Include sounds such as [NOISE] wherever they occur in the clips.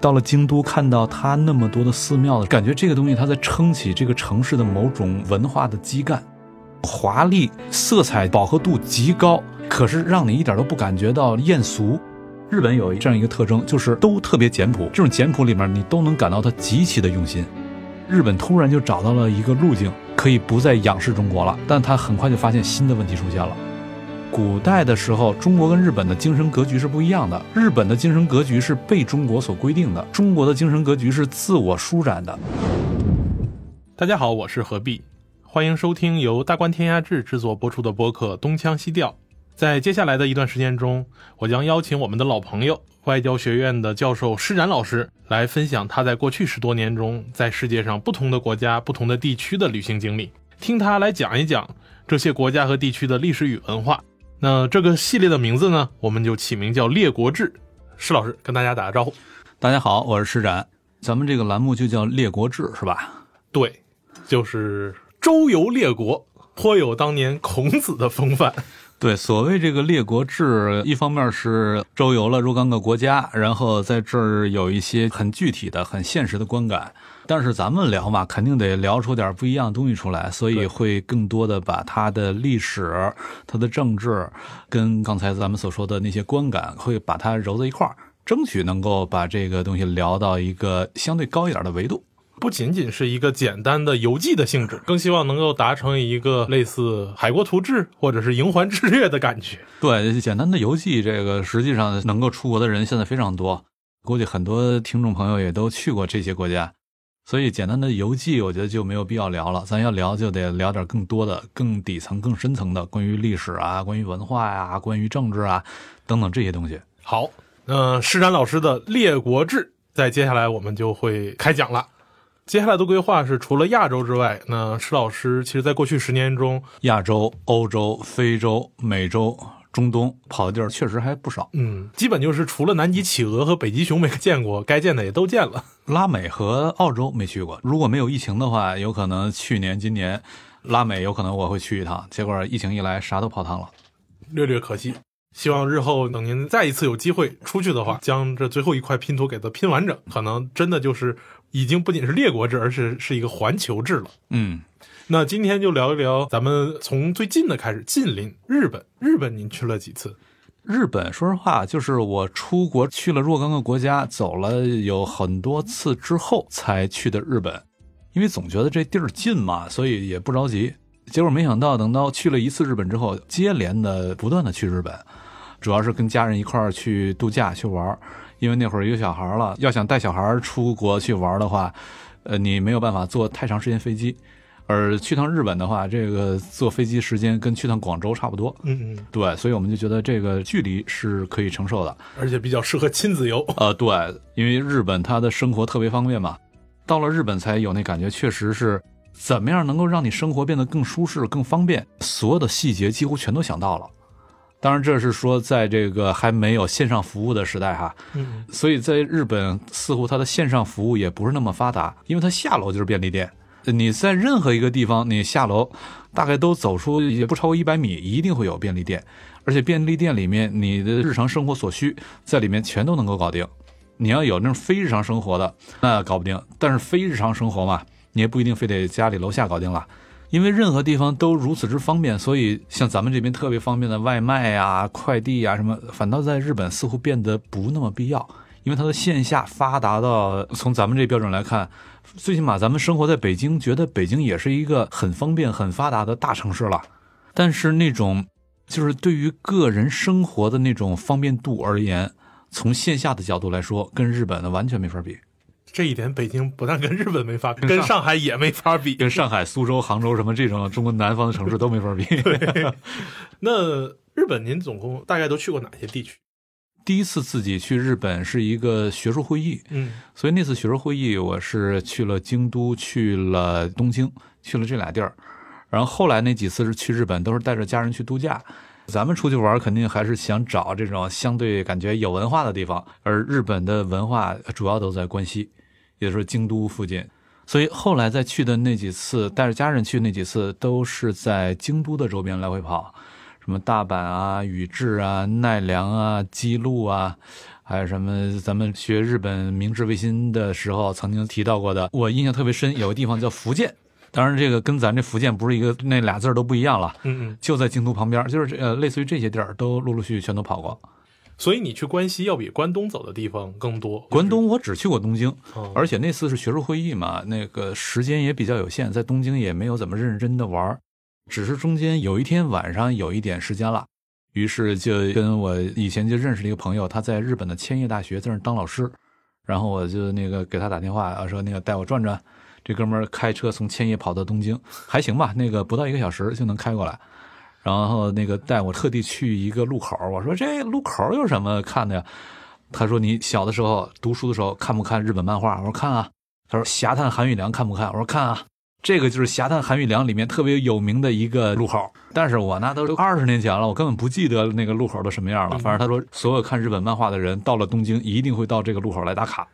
到了京都，看到它那么多的寺庙，感觉这个东西它在撑起这个城市的某种文化的基干，华丽、色彩饱和度极高，可是让你一点都不感觉到艳俗。日本有这样一个特征，就是都特别简朴，这种简朴里面你都能感到它极其的用心。日本突然就找到了一个路径，可以不再仰视中国了，但他很快就发现新的问题出现了。古代的时候，中国跟日本的精神格局是不一样的。日本的精神格局是被中国所规定的，中国的精神格局是自我舒展的。大家好，我是何必，欢迎收听由大观天涯志制作播出的播客《东腔西调》。在接下来的一段时间中，我将邀请我们的老朋友外交学院的教授施展老师来分享他在过去十多年中在世界上不同的国家、不同的地区的旅行经历，听他来讲一讲这些国家和地区的历史与文化。那这个系列的名字呢，我们就起名叫《列国志》。施老师跟大家打个招呼。大家好，我是施展，咱们这个栏目就叫《列国志》，是吧？对，就是周游列国，颇有当年孔子的风范。对，所谓这个列国志，一方面是周游了若干个国家，然后在这儿有一些很具体的、很现实的观感。但是咱们聊嘛，肯定得聊出点不一样的东西出来，所以会更多的把它的历史、它的政治，跟刚才咱们所说的那些观感，会把它揉在一块儿，争取能够把这个东西聊到一个相对高一点的维度。不仅仅是一个简单的游记的性质，更希望能够达成一个类似《海国图志》或者是《营环志略》的感觉。对，简单的游记，这个实际上能够出国的人现在非常多，估计很多听众朋友也都去过这些国家，所以简单的游记，我觉得就没有必要聊了。咱要聊，就得聊点更多的、更底层、更深层的，关于历史啊、关于文化呀、关于政治啊等等这些东西。好，那施展老师的《列国志》在接下来我们就会开讲了。接下来的规划是，除了亚洲之外，那施老师其实在过去十年中，亚洲、欧洲、非洲、美洲、中东跑的地儿确实还不少。嗯，基本就是除了南极企鹅和北极熊没见过，该见的也都见了。拉美和澳洲没去过，如果没有疫情的话，有可能去年、今年拉美有可能我会去一趟。结果疫情一来，啥都泡汤了，略略可惜。希望日后等您再一次有机会出去的话，将这最后一块拼图给它拼完整，可能真的就是。已经不仅是列国制，而是是一个环球制了。嗯，那今天就聊一聊，咱们从最近的开始，近邻日本。日本您去了几次？日本说实话，就是我出国去了若干个国家，走了有很多次？之后才去的日本。因为总觉得这地儿近嘛，所以也不着急。结果没想到，等到去了一次？日本之后，接连的不断的去日本，主要是跟家人一块儿去度假去玩儿。因为那会儿有小孩了，要想带小孩出国去玩的话，呃，你没有办法坐太长时间飞机，而去趟日本的话，这个坐飞机时间跟去趟广州差不多。嗯嗯，对，所以我们就觉得这个距离是可以承受的，而且比较适合亲子游。呃，对，因为日本它的生活特别方便嘛，到了日本才有那感觉，确实是怎么样能够让你生活变得更舒适、更方便，所有的细节几乎全都想到了。当然，这是说在这个还没有线上服务的时代哈，嗯，所以在日本似乎它的线上服务也不是那么发达，因为它下楼就是便利店，你在任何一个地方，你下楼大概都走出也不超过一百米，一定会有便利店，而且便利店里面你的日常生活所需在里面全都能够搞定。你要有那种非日常生活的，那搞不定，但是非日常生活嘛，你也不一定非得家里楼下搞定了。因为任何地方都如此之方便，所以像咱们这边特别方便的外卖呀、快递呀什么，反倒在日本似乎变得不那么必要。因为它的线下发达到，从咱们这标准来看，最起码咱们生活在北京，觉得北京也是一个很方便、很发达的大城市了。但是那种就是对于个人生活的那种方便度而言，从线下的角度来说，跟日本的完全没法比。这一点，北京不但跟日本没法比，跟上海也没法比，跟上海、苏州、杭州什么这种中国南方的城市都没法比。[LAUGHS] 对，那日本您总共大概都去过哪些地区？第一次自己去日本是一个学术会议，嗯，所以那次学术会议我是去了京都、去了东京、去了这俩地儿。然后后来那几次是去日本，都是带着家人去度假。咱们出去玩肯定还是想找这种相对感觉有文化的地方，而日本的文化主要都在关西。也就是京都附近，所以后来再去的那几次，带着家人去那几次，都是在京都的周边来回跑，什么大阪啊、宇治啊、奈良啊、姬路啊，还有什么咱们学日本明治维新的时候曾经提到过的，我印象特别深，有个地方叫福建。当然，这个跟咱这福建不是一个，那俩字儿都不一样了。嗯嗯。就在京都旁边，就是这呃，类似于这些地儿，都陆陆续续全都跑过。所以你去关西要比关东走的地方更多。关东我只去过东京，哦而且那次是学术会议嘛，那个时间也比较有限，在东京也没有怎么认真的玩儿，只是中间有一天晚上有一点时间了，于是就跟我以前就认识的一个朋友，他在日本的千叶大学在那当老师，然后我就那个给他打电话啊，说那个带我转转。这哥们儿开车从千叶跑到东京，还行吧，那个不到一个小时就能开过来。然后那个带我特地去一个路口，我说这路口有什么看的呀？他说你小的时候读书的时候看不看日本漫画？我说看啊。他说侠探韩玉良看不看？我说看啊。这个就是侠探韩玉良里面特别有名的一个路口，但是我那都二十年前了，我根本不记得那个路口都什么样了。反正他说所有看日本漫画的人到了东京一定会到这个路口来打卡。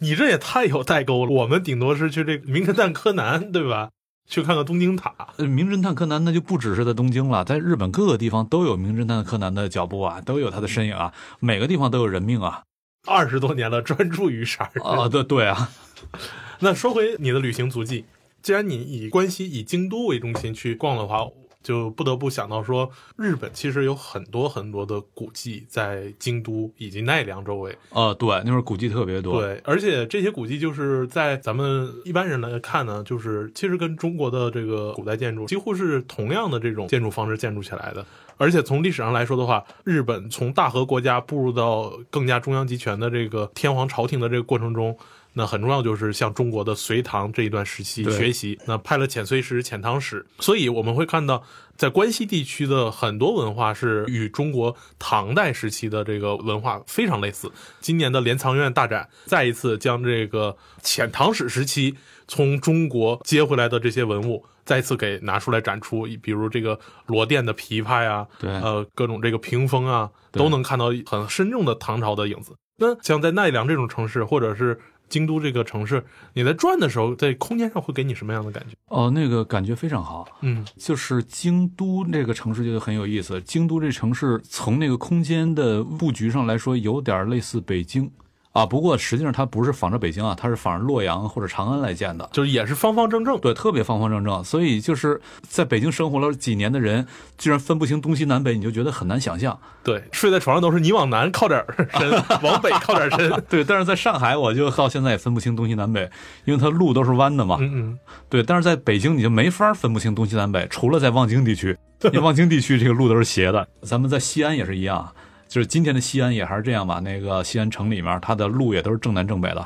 你这也太有代沟了，我们顶多是去这个名侦探柯南，对吧？去看看东京塔。呃，名侦探柯南那就不只是在东京了，在日本各个地方都有名侦探柯南的脚步啊，都有他的身影啊，每个地方都有人命啊。二十多年了，专注于杀人。啊，对对啊。[LAUGHS] 那说回你的旅行足迹，既然你以关西、以京都为中心去逛的话，就不得不想到说，日本其实有很多很多的古迹在京都以及奈良周围。呃，对，那边古迹特别多。对，而且这些古迹就是在咱们一般人来看呢，就是其实跟中国的这个古代建筑几乎是同样的这种建筑方式建筑起来的。而且从历史上来说的话，日本从大和国家步入到更加中央集权的这个天皇朝廷的这个过程中，那很重要就是向中国的隋唐这一段时期学习，那派了遣隋使、遣唐使，所以我们会看到，在关西地区的很多文化是与中国唐代时期的这个文化非常类似。今年的镰仓院大展再一次将这个遣唐使时期从中国接回来的这些文物。再次给拿出来展出，比如这个罗甸的琵琶呀，对呃，各种这个屏风啊，都能看到很深重的唐朝的影子。那像在奈良这种城市，或者是京都这个城市，你在转的时候，在空间上会给你什么样的感觉？哦，那个感觉非常好。嗯就是京都这个城市就很有意思。京都这城市从那个空间的布局上来说，有点类似北京啊。不过实际上它不是仿着北京啊，它是仿着洛阳或者长安来建的。就是也是方方正正。对，特别方方正正，所以就是在北京生活了几年的人，居然分不清东西南北，你就觉得很难想象。对，睡在床上都是你往南靠点儿身，[LAUGHS] 往北靠点儿身。对，但是在上海，我就到现在也分不清东西南北，因为它路都是弯的嘛。嗯嗯，对，但是在北京你就没法分不清东西南北，除了在望京地区，[LAUGHS] 因为望京地区这个路都是斜的。咱们在西安也是一样，就是今天的西安也还是这样吧。那个西安城里面，它的路也都是正南正北的。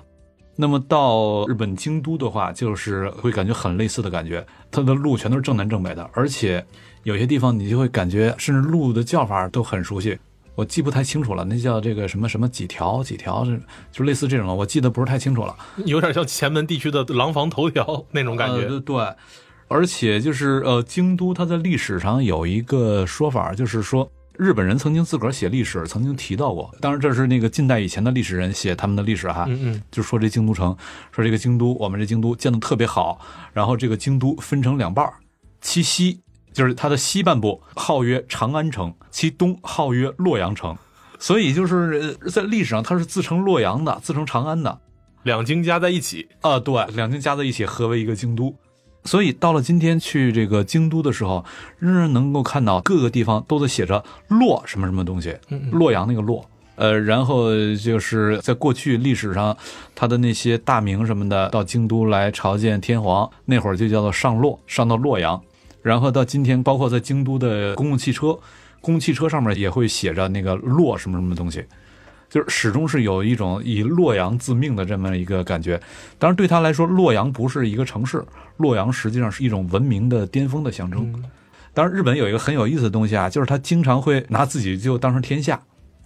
那么到日本京都的话，就是会感觉很类似的感觉，它的路全都是正南正北的，而且有些地方你就会感觉，甚至路的叫法都很熟悉。我记不太清楚了，那叫这个什么什么几条几条，是就类似这种，我记得不是太清楚了。有点像前门地区的廊坊头条那种感觉。呃、对，而且就是呃，京都它在历史上有一个说法，就是说日本人曾经自个儿写历史，曾经提到过。当然，这是那个近代以前的历史人写他们的历史哈，嗯嗯，就说这京都城，说这个京都，我们这京都建的特别好，然后这个京都分成两半儿，其西就是它的西半部号曰长安城，其东号曰洛阳城。所以就是呃在历史上，它是自称洛阳的，自称长安的。两京加在一起，啊，对，两京加在一起合为一个京都。所以到了今天去这个京都的时候，仍然能够看到各个地方都在写着“洛”什么什么东西，嗯洛阳那个洛。呃，然后就是在过去历史上，他的那些大名什么的，到京都来朝见天皇，那会儿就叫做上洛，上到洛阳。然后到今天，包括在京都的公共汽车，公共汽车上面也会写着那个洛什么什么东西。就是始终是有一种以洛阳自命的这么一个感觉。当然，对他来说，洛阳不是一个城市，洛阳实际上是一种文明的巅峰的象征。嗯当然，日本有一个很有意思的东西啊，就是他经常会拿自己就当成天下。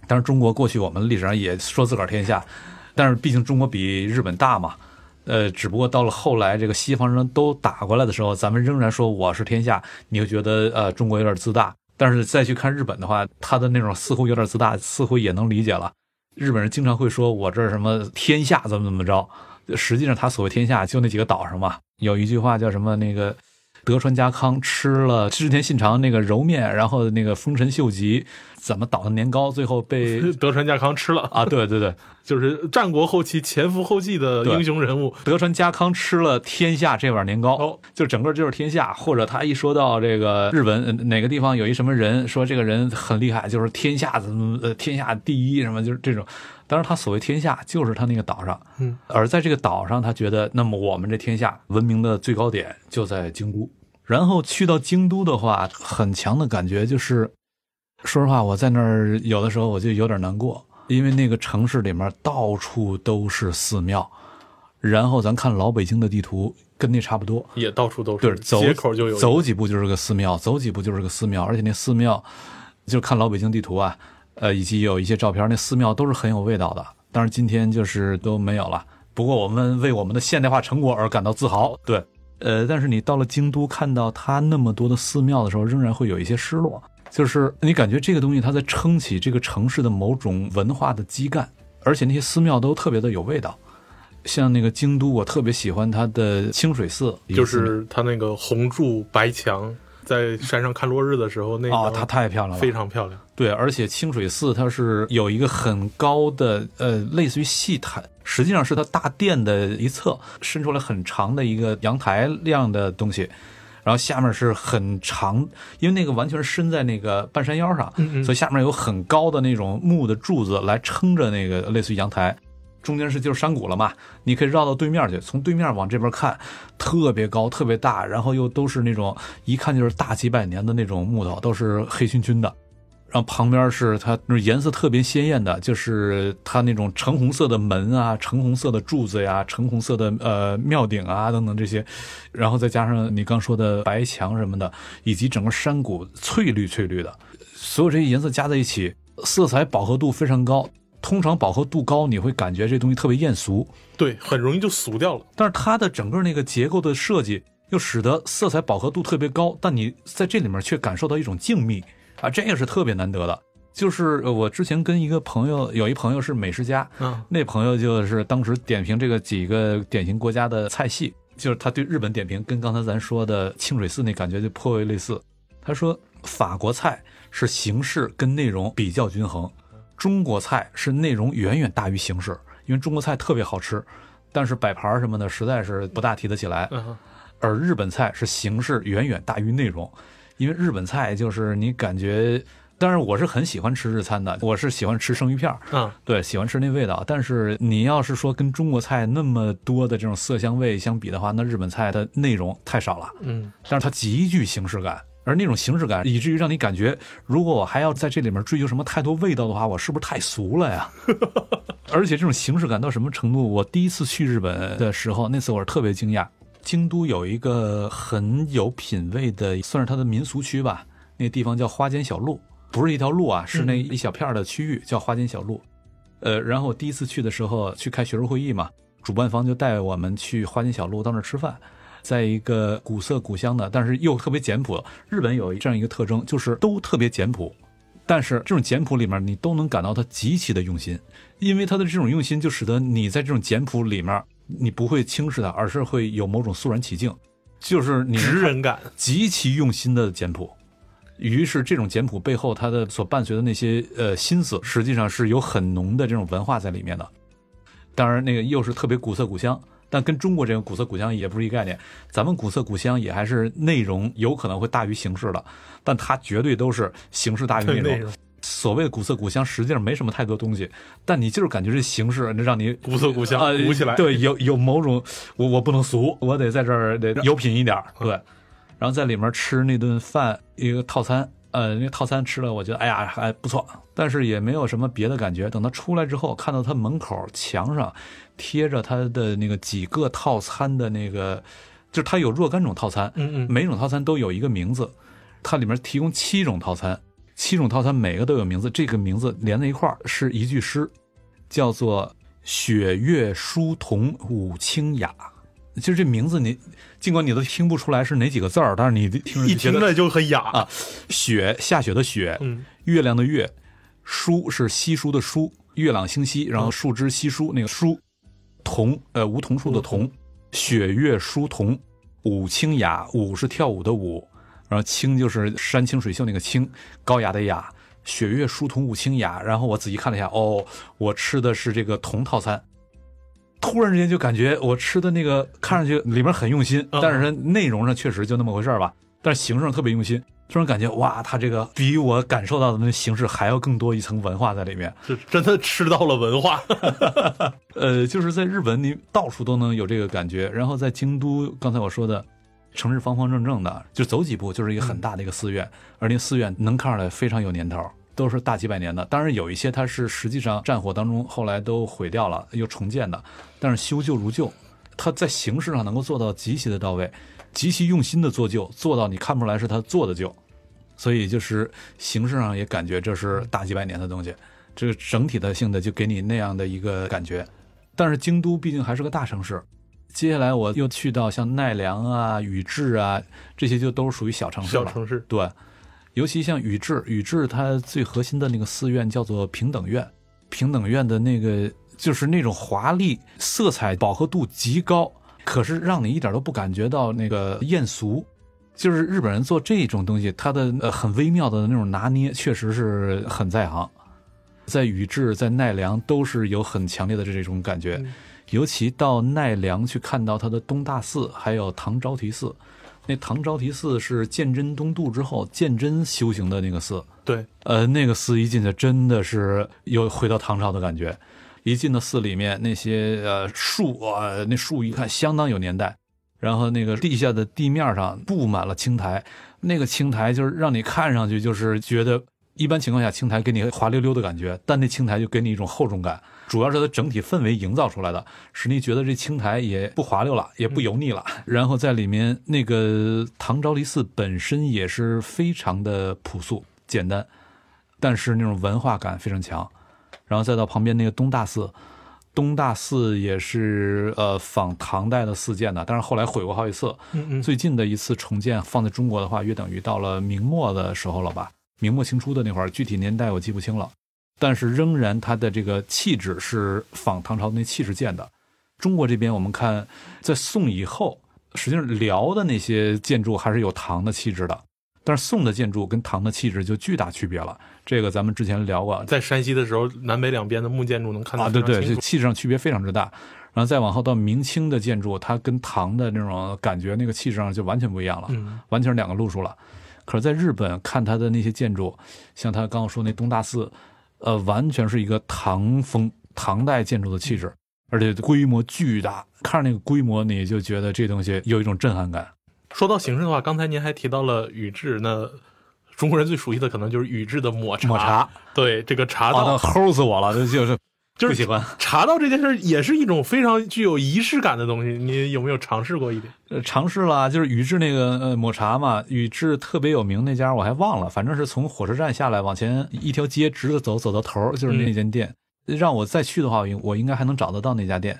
当然，中国过去我们历史上也说自个儿天下，但是毕竟中国比日本大嘛。呃，只不过到了后来，这个西方人都打过来的时候，咱们仍然说我是天下，你会觉得呃中国有点自大。但是再去看日本的话，他的那种似乎有点自大，似乎也能理解了。日本人经常会说我这儿什么天下怎么怎么着，实际上他所谓天下就那几个岛上嘛。有一句话叫什么那个德川家康吃了织田信长那个揉面，然后那个丰臣秀吉怎么捣的年糕，最后被 [LAUGHS] 德川家康吃了，[LAUGHS] 啊，对对对，就是战国后期前赴后继的英雄人物。德川家康吃了天下这碗年糕，哦就整个就是天下。或者他一说到这个日本呃哪个地方有一什么人，说这个人很厉害，就是天下怎么呃天下第一什么，就是这种。当然，他所谓天下就是他那个岛上，嗯，而在这个岛上，他觉得那么我们这天下文明的最高点就在京都。然后去到京都的话，很强的感觉就是，说实话，我在那儿有的时候我就有点难过，因为那个城市里面到处都是寺庙，然后咱看老北京的地图，跟那差不多。也到处都是，对走街口就有走几步就是个寺庙，走几步就是个寺庙，而且那寺庙，就看老北京地图啊，呃，以及有一些照片，那寺庙都是很有味道的。但是今天就是都没有了。不过我们为我们的现代化成果而感到自豪。对，呃，但是你到了京都，看到它那么多的寺庙的时候，仍然会有一些失落，就是你感觉这个东西它在撑起这个城市的某种文化的基干，而且那些寺庙都特别的有味道。像那个京都，我特别喜欢它的清水寺，就是它那个红柱白墙，在山上看落日的时候，那啊、个它太漂亮了，非常漂亮。对，而且清水寺它是有一个很高的呃，类似于戏台，实际上是它大殿的一侧伸出来很长的一个阳台样的东西，然后下面是很长，因为那个完全是伸在那个半山腰上，嗯嗯所以下面有很高的那种木的柱子来撑着那个类似于阳台。中间是就是山谷了嘛，你可以绕到对面去，从对面往这边看，特别高，特别大，然后又都是那种一看就是大几百年的那种木头，都是黑黢黢的。然后旁边是它那颜色特别鲜艳的，就是它那种橙红色的门啊，橙红色的柱子呀，橙红色的呃庙顶啊等等这些，然后再加上你刚说的白墙什么的，以及整个山谷翠绿翠绿的，所有这些颜色加在一起，色彩饱和度非常高。通常饱和度高，你会感觉这东西特别艳俗，对，很容易就俗掉了。但是它的整个那个结构的设计又使得色彩饱和度特别高，但你在这里面却感受到一种静谧啊，这个是特别难得的。就是呃我之前跟一个朋友，有一朋友是美食家，嗯，那朋友就是当时点评这个几个典型国家的菜系，就是他对日本点评跟刚才咱说的清水寺那感觉就颇为类似。他说法国菜是形式跟内容比较均衡，中国菜是内容远远大于形式，因为中国菜特别好吃，但是摆盘什么的实在是不大提得起来。嗯而日本菜是形式远远大于内容，因为日本菜就是你感觉，当然我是很喜欢吃日餐的，我是喜欢吃生鱼片儿，嗯，对，喜欢吃那味道。但是你要是说跟中国菜那么多的这种色香味相比的话，那日本菜的内容太少了，嗯，但是它极具形式感。而那种形式感，以至于让你感觉，如果我还要在这里面追求什么太多味道的话，我是不是太俗了呀？[LAUGHS] 而且这种形式感到什么程度？我第一次去日本的时候，那次我是特别惊讶。京都有一个很有品位的，算是它的民俗区吧，那地方叫花间小路，不是一条路啊，是那一小片的区域叫花间小路。呃，然后我第一次去的时候去开学术会议嘛，主办方就带我们去花间小路到那儿吃饭，在一个古色古香的，但是又特别简朴。日本有这样一个特征，就是都特别简朴，但是这种简朴里面你都能感到它极其的用心，因为它的这种用心就使得你在这种简朴里面，你不会轻视它，而是会有某种肃然起敬，就是你直人感。极其用心的简朴。于是，这种简朴背后，它的所伴随的那些呃心思，实际上是有很浓的这种文化在里面的。当然，那个又是特别古色古香，但跟中国这个古色古香也不是一概念。咱们古色古香也还是内容有可能会大于形式的，但它绝对都是形式大于内容。所谓的古色古香，实际上没什么太多东西，但你就是感觉这形式让你古色古香啊，鼓起来对，有有某种我我不能俗，我得在这儿得有品一点儿，对。然后在里面吃那顿饭，一个套餐，呃，那套餐吃了，我觉得哎呀还不错，但是也没有什么别的感觉。等他出来之后，看到他门口墙上贴着他的那个几个套餐的那个，就是他有若干种套餐，嗯嗯，每种套餐都有一个名字，它里面提供七种套餐，七种套餐每个都有名字，这个名字连在一块儿是一句诗，叫做“雪月疏桐舞清雅”。就是这名字你，尽管你都听不出来是哪几个字儿，但是你听着一听着就很雅。啊，雪下雪的雪，嗯，月亮的月，疏是稀疏的疏，月朗星稀，然后树枝稀疏那个疏，桐呃梧桐树的桐，雪月疏桐，舞清雅，舞是跳舞的舞，然后清就是山清水秀那个清，高雅的雅。雪月书童武清雅，然后我仔细看了一下，哦，我吃的是这个铜套餐。突然之间就感觉我吃的那个看上去里面很用心，但是内容上确实就那么回事儿吧。但是形式上特别用心，突然感觉哇，他这个比我感受到的那形式还要更多一层文化在里面，是真的吃到了文化。[LAUGHS] 呃，就是在日本你到处都能有这个感觉，然后在京都，刚才我说的城市方方正正的，就走几步就是一个很大的一个寺院，而那寺院能看出来非常有年头。都是大几百年的，当然有一些它是实际上战火当中后来都毁掉了又重建的，但是修旧如旧，它在形式上能够做到极其的到位，极其用心的做旧，做到你看不出来是他做的旧，所以就是形式上也感觉这是大几百年的东西，这个整体的性的就给你那样的一个感觉。但是京都毕竟还是个大城市，接下来我又去到像奈良啊、宇治啊这些就都是属于小城市了，小城市对。尤其像宇治，宇治它最核心的那个寺院叫做平等院，平等院的那个就是那种华丽、色彩饱和度极高，可是让你一点都不感觉到那个艳俗。就是日本人做这种东西，他的呃很微妙的那种拿捏，确实是很在行。在宇治、在奈良都是有很强烈的这种感觉，尤其到奈良去看到它的东大寺，还有唐招提寺。那唐招提寺是鉴真东渡之后鉴真修行的那个寺，对，呃，那个寺一进去真的是又回到唐朝的感觉。一进到寺里面，那些呃树啊，那树一看相当有年代。然后那个地下的地面上布满了青苔，那个青苔就是让你看上去就是觉得，一般情况下青苔给你滑溜溜的感觉，但那青苔就给你一种厚重感。主要是它整体氛围营造出来的，使你觉得这青苔也不滑溜了，也不油腻了。然后在里面那个唐招提寺本身也是非常的朴素简单，但是那种文化感非常强。然后再到旁边那个东大寺，东大寺也是呃仿唐代的寺建的，但是后来毁过好几次。最近的一次重建放在中国的话，约等于到了明末的时候了吧？明末清初的那会儿，具体年代我记不清了。但是仍然，它的这个气质是仿唐朝那气质建的。中国这边，我们看在宋以后，实际上辽的那些建筑还是有唐的气质的，但是宋的建筑跟唐的气质就巨大区别了。这个咱们之前聊过，在山西的时候，南北两边的木建筑能看到啊，对对，这气质上区别非常之大。然后再往后到明清的建筑，它跟唐的那种感觉，那个气质上就完全不一样了，完全是两个路数了。可是，在日本看它的那些建筑，像他刚刚说那东大寺。呃，完全是一个唐风、唐代建筑的气质，而且规模巨大。看着那个规模，你就觉得这东西有一种震撼感。说到形式的话，刚才您还提到了宇治，那中国人最熟悉的可能就是宇治的抹茶。抹茶，对这个茶道，齁死我了，这就是。就是喜欢茶道这件事，也是一种非常具有仪式感的东西。你有没有尝试过一点？呃，尝试了，就是宇治那个呃抹茶嘛，宇治特别有名那家，我还忘了，反正是从火车站下来往前一条街直着走，走到头就是那间店。让我再去的话，我应该还能找得到那家店，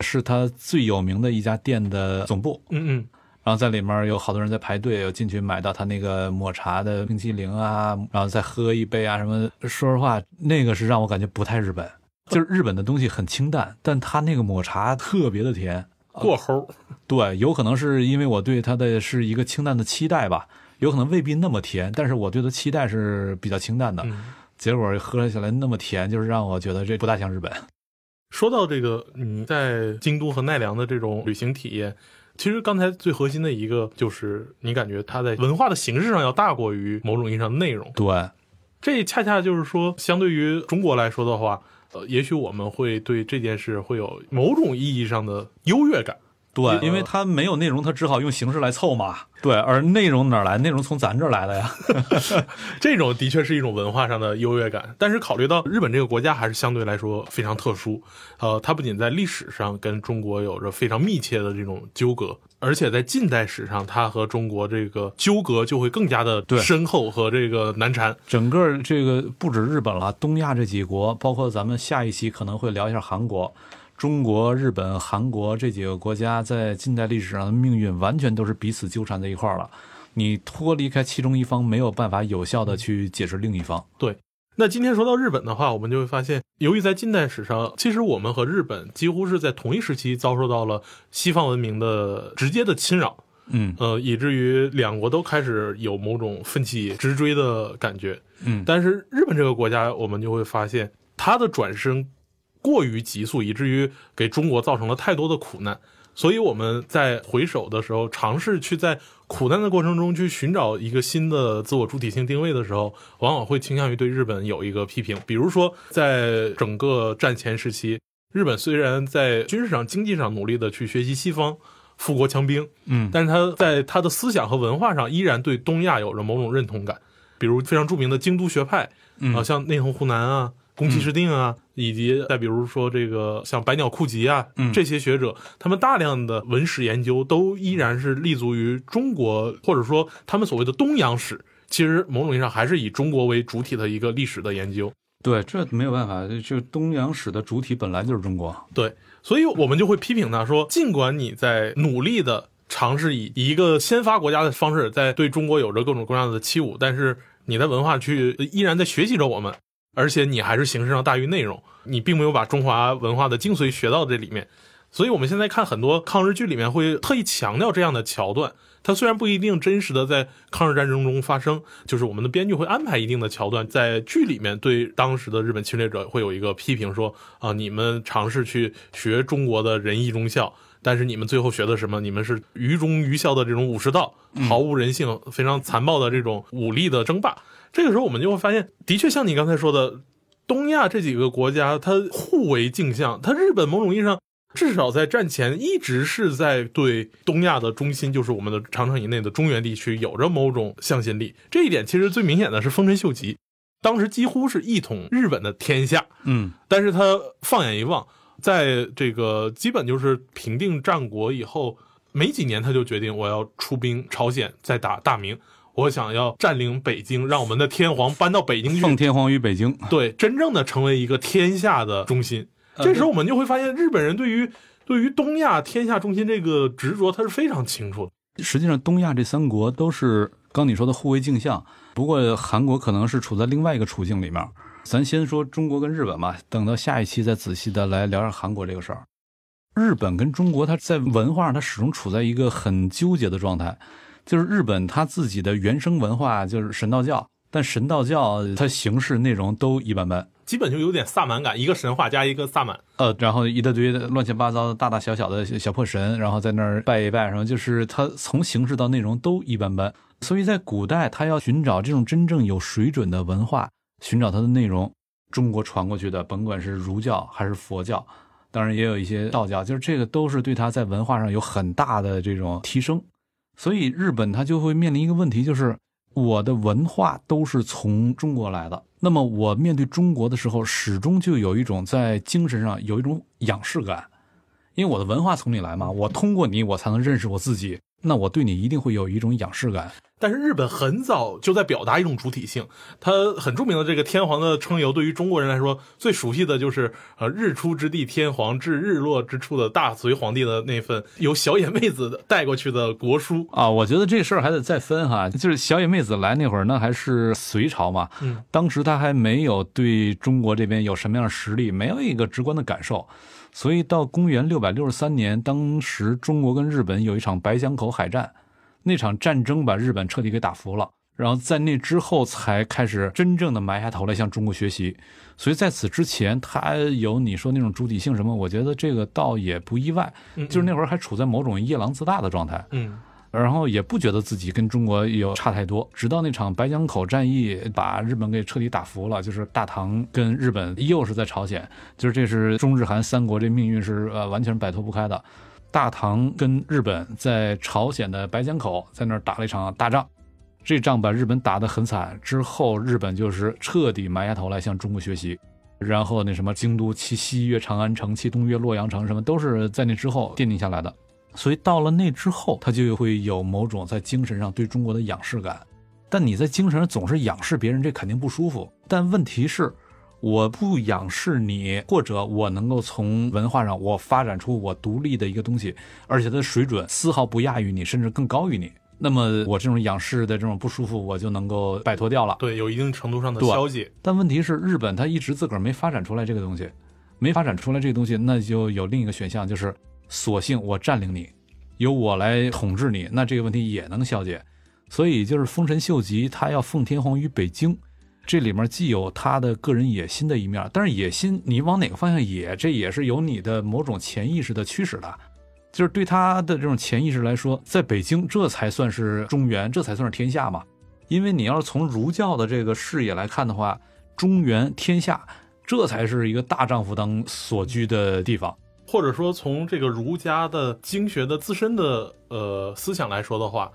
是他最有名的一家店的总部。嗯嗯。然后在里面有好多人在排队，有进去买到他那个抹茶的冰淇淋啊，然后再喝一杯啊什么。说实话，那个是让我感觉不太日本。就是日本的东西很清淡，但它那个抹茶特别的甜，过齁。对，有可能是因为我对它的是一个清淡的期待吧，有可能未必那么甜，但是我对它期待是比较清淡的，结果喝起来那么甜，就是让我觉得这不大像日本。说到这个你在京都和奈良的这种旅行体验，其实刚才最核心的一个就是你感觉它在文化的形式上要大过于某种意义上的内容。对，这恰恰就是说，相对于中国来说的话。呃，也许我们会对这件事会有某种意义上的优越感，对，因为它没有内容，它只好用形式来凑嘛。对，而内容哪来？内容从咱这儿来的呀。[LAUGHS] 这种的确是一种文化上的优越感。但是考虑到日本这个国家还是相对来说非常特殊，呃，它不仅在历史上跟中国有着非常密切的这种纠葛，而且在近代史上，它和中国这个纠葛就会更加的深厚和这个难缠。整个这个不止日本了，东亚这几国，包括咱们下一期可能会聊一下韩国。中国、日本、韩国这几个国家在近代历史上的命运完全都是彼此纠缠在一块儿了。你脱离开其中一方，没有办法有效的去解释另一方。对，那今天说到日本的话，我们就会发现，由于在近代史上，其实我们和日本几乎是在同一时期遭受到了西方文明的直接的侵扰。嗯呃，以至于两国都开始有某种奋起直追的感觉。嗯但是日本这个国家，我们就会发现它的转身过于急速，以至于给中国造成了太多的苦难。所以我们在回首的时候，尝试去在苦难的过程中去寻找一个新的自我主体性定位的时候，往往会倾向于对日本有一个批评。比如说，在整个战前时期，日本虽然在军事上、经济上努力的去学习西方富国强兵，嗯。但是他在他的思想和文化上依然对东亚有着某种认同感，比如非常著名的京都学派，嗯。啊，像内藤湖南啊、宫崎市定啊，以及再比如说这个像百鸟库吉啊，嗯这些学者，他们大量的文史研究都依然是立足于中国，或者说他们所谓的东洋史，其实某种意义上还是以中国为主体的一个历史的研究。对，这没有办法，就东洋史的主体本来就是中国。对，所以我们就会批评他说，尽管你在努力的尝试以以一个先发国家的方式在对中国有着各种各样的欺侮，但是你的文化去依然在学习着我们，而且你还是形式上大于内容，你并没有把中华文化的精髓学到这里面。所以我们现在看很多抗日剧里面会特意强调这样的桥段，它虽然不一定真实的在抗日战争中发生，就是我们的编剧会安排一定的桥段在剧里面对当时的日本侵略者会有一个批评说，啊，你们尝试去学中国的仁义忠孝，但是你们最后学的什么？你们是愚忠愚孝的这种武士道，毫无人性、非常残暴的这种武力的争霸。这个时候我们就会发现，的确像你刚才说的，东亚这几个国家它互为镜像，它日本某种意义上。至少在战前一直是在对东亚的中心，就是我们的长城以内的中原地区，有着某种向心力。这一点其实最明显的是丰臣秀吉，当时几乎是一统日本的天下。嗯但是他放眼一望，在这个基本就是平定战国以后没几年，他就决定我要出兵朝鲜，再打大明。我想要占领北京，让我们的天皇搬到北京去，奉天皇于北京。对，真正的成为一个天下的中心。呃这时候我们就会发现，日本人对于对于东亚天下中心这个执着，他是非常清楚的。实际上，东亚这三国都是刚你说的互为镜像，不过韩国可能是处在另外一个处境里面。咱先说中国跟日本吧，等到下一期再仔细的来聊聊韩国这个事儿。日本跟中国，它在文化上，它始终处在一个很纠结的状态，就是日本它自己的原生文化就是神道教，但神道教它形式内容都一般般。基本就有点萨满感，一个神话加一个萨满。呃，然后一大堆乱七八糟的大大小小的小破神，然后在那儿拜一拜，然后就是它从形式到内容都一般般。所以在古代，他要寻找这种真正有水准的文化，寻找它的内容，中国传过去的，甭管是儒教还是佛教，当然也有一些道教，就是这个都是对它在文化上有很大的这种提升。所以日本它就会面临一个问题，就是我的文化都是从中国来的。那么我面对中国的时候，始终就有一种在精神上有一种仰视感，因为我的文化从你来嘛，我通过你，我才能认识我自己。那我对你一定会有一种仰视感。但是日本很早就在表达一种主体性，它很著名的这个天皇的称游，对于中国人来说最熟悉的就是呃日出之地天皇至日落之处的大隋皇帝的那份由小野妹子带过去的国书。啊，我觉得这事儿还得再分哈，就是小野妹子来那会儿，那还是隋朝嘛，嗯，当时他还没有对中国这边有什么样的实力，没有一个直观的感受，所以到公元六百六十三年，当时中国跟日本有一场白江口海战，那场战争把日本彻底给打服了。然后在那之后才开始真正的埋下头来向中国学习，所以在此之前，他有你说那种主体性什么，我觉得这个倒也不意外，嗯就是那会儿还处在某种夜郎自大的状态。嗯然后也不觉得自己跟中国有差太多，直到那场白江口战役把日本给彻底打服了，就是大唐跟日本又是在朝鲜，就是这是中日韩三国这命运是呃完全摆脱不开的。大唐跟日本在朝鲜的白江口在那儿打了一场大仗，这仗把日本打得很惨，之后日本就是彻底埋下头来向中国学习。然后那什么京都其西越长安城，其东越洛阳城，什么都是在那之后奠定下来的。所以到了那之后，他就会有某种在精神上对中国的仰视感。但你在精神上总是仰视别人，这肯定不舒服。但问题是，我不仰视你，或者我能够从文化上我发展出我独立的一个东西，而且它的水准丝毫不亚于你，甚至更高于你。那么我这种仰视的这种不舒服，我就能够摆脱掉了。对，有一定程度上的消解。但问题是，日本它一直自个儿没发展出来这个东西，没发展出来这个东西，那就有另一个选项，就是索性我占领你，由我来统治你，那这个问题也能消解。所以就是丰臣秀吉他要奉天皇于北京，这里面既有他的个人野心的一面，但是野心你往哪个方向野，这也是有你的某种潜意识的驱使的。就是对他的这种潜意识来说，在北京这才算是中原，这才算是天下嘛。因为你要是从儒教的这个视野来看的话，中原天下，这才是一个大丈夫当所居的地方。或者说从这个儒家的经学的自身的呃思想来说的话，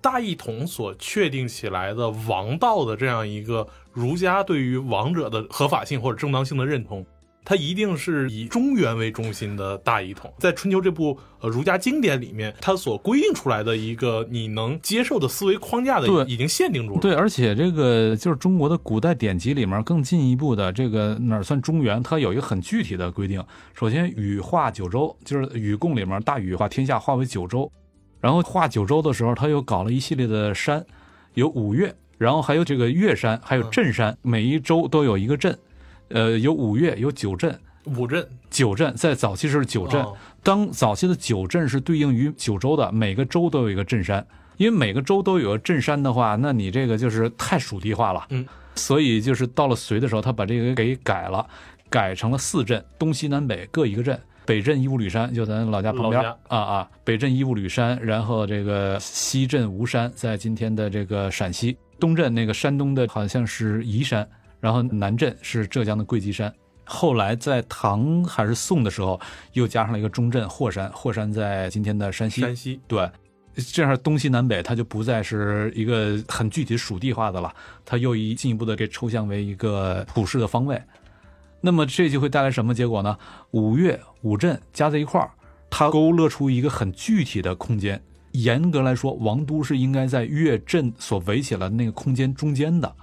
大一统所确定起来的王道的这样一个儒家对于王者的合法性或者正当性的认同。它一定是以中原为中心的大一统，在春秋这部呃儒家经典里面，它所规定出来的一个你能接受的思维框架的，已经限定住了。对，而且这个就是中国的古代典籍里面更进一步的，这个哪算中原？它有一个很具体的规定。首先，禹划九州，就是禹贡里面大禹把天下划为九州，然后划九州的时候，他又搞了一系列的山，有五岳，然后还有这个岳山，还有镇山，每一州都有一个镇。呃，有五岳，有九镇，五镇、九镇，在早期是九镇。当早期的九镇是对应于九州的，每个州都有一个镇山。因为每个州都有个镇山的话，那你这个就是太属地化了。嗯，所以就是到了隋的时候，他把这个给改了，改成了四镇，东西南北各一个镇。北镇伊吾吕山，就咱老家旁边啊啊，北镇伊吾吕山，然后这个西镇吴山，在今天的这个陕西东镇那个山东的好像是宜山。然后南镇是浙江的贵集山，后来在唐还是宋的时候，又加上了一个中镇霍山，霍山在今天的山西。山西对，这样东西南北它就不再是一个很具体属地化的了，它又一进一步的给抽象为一个普世的方位。那么这就会带来什么结果呢？五岳五镇加在一块儿，它勾勒出一个很具体的空间。严格来说，王都是应该在岳镇所围起来的那个空间中间的。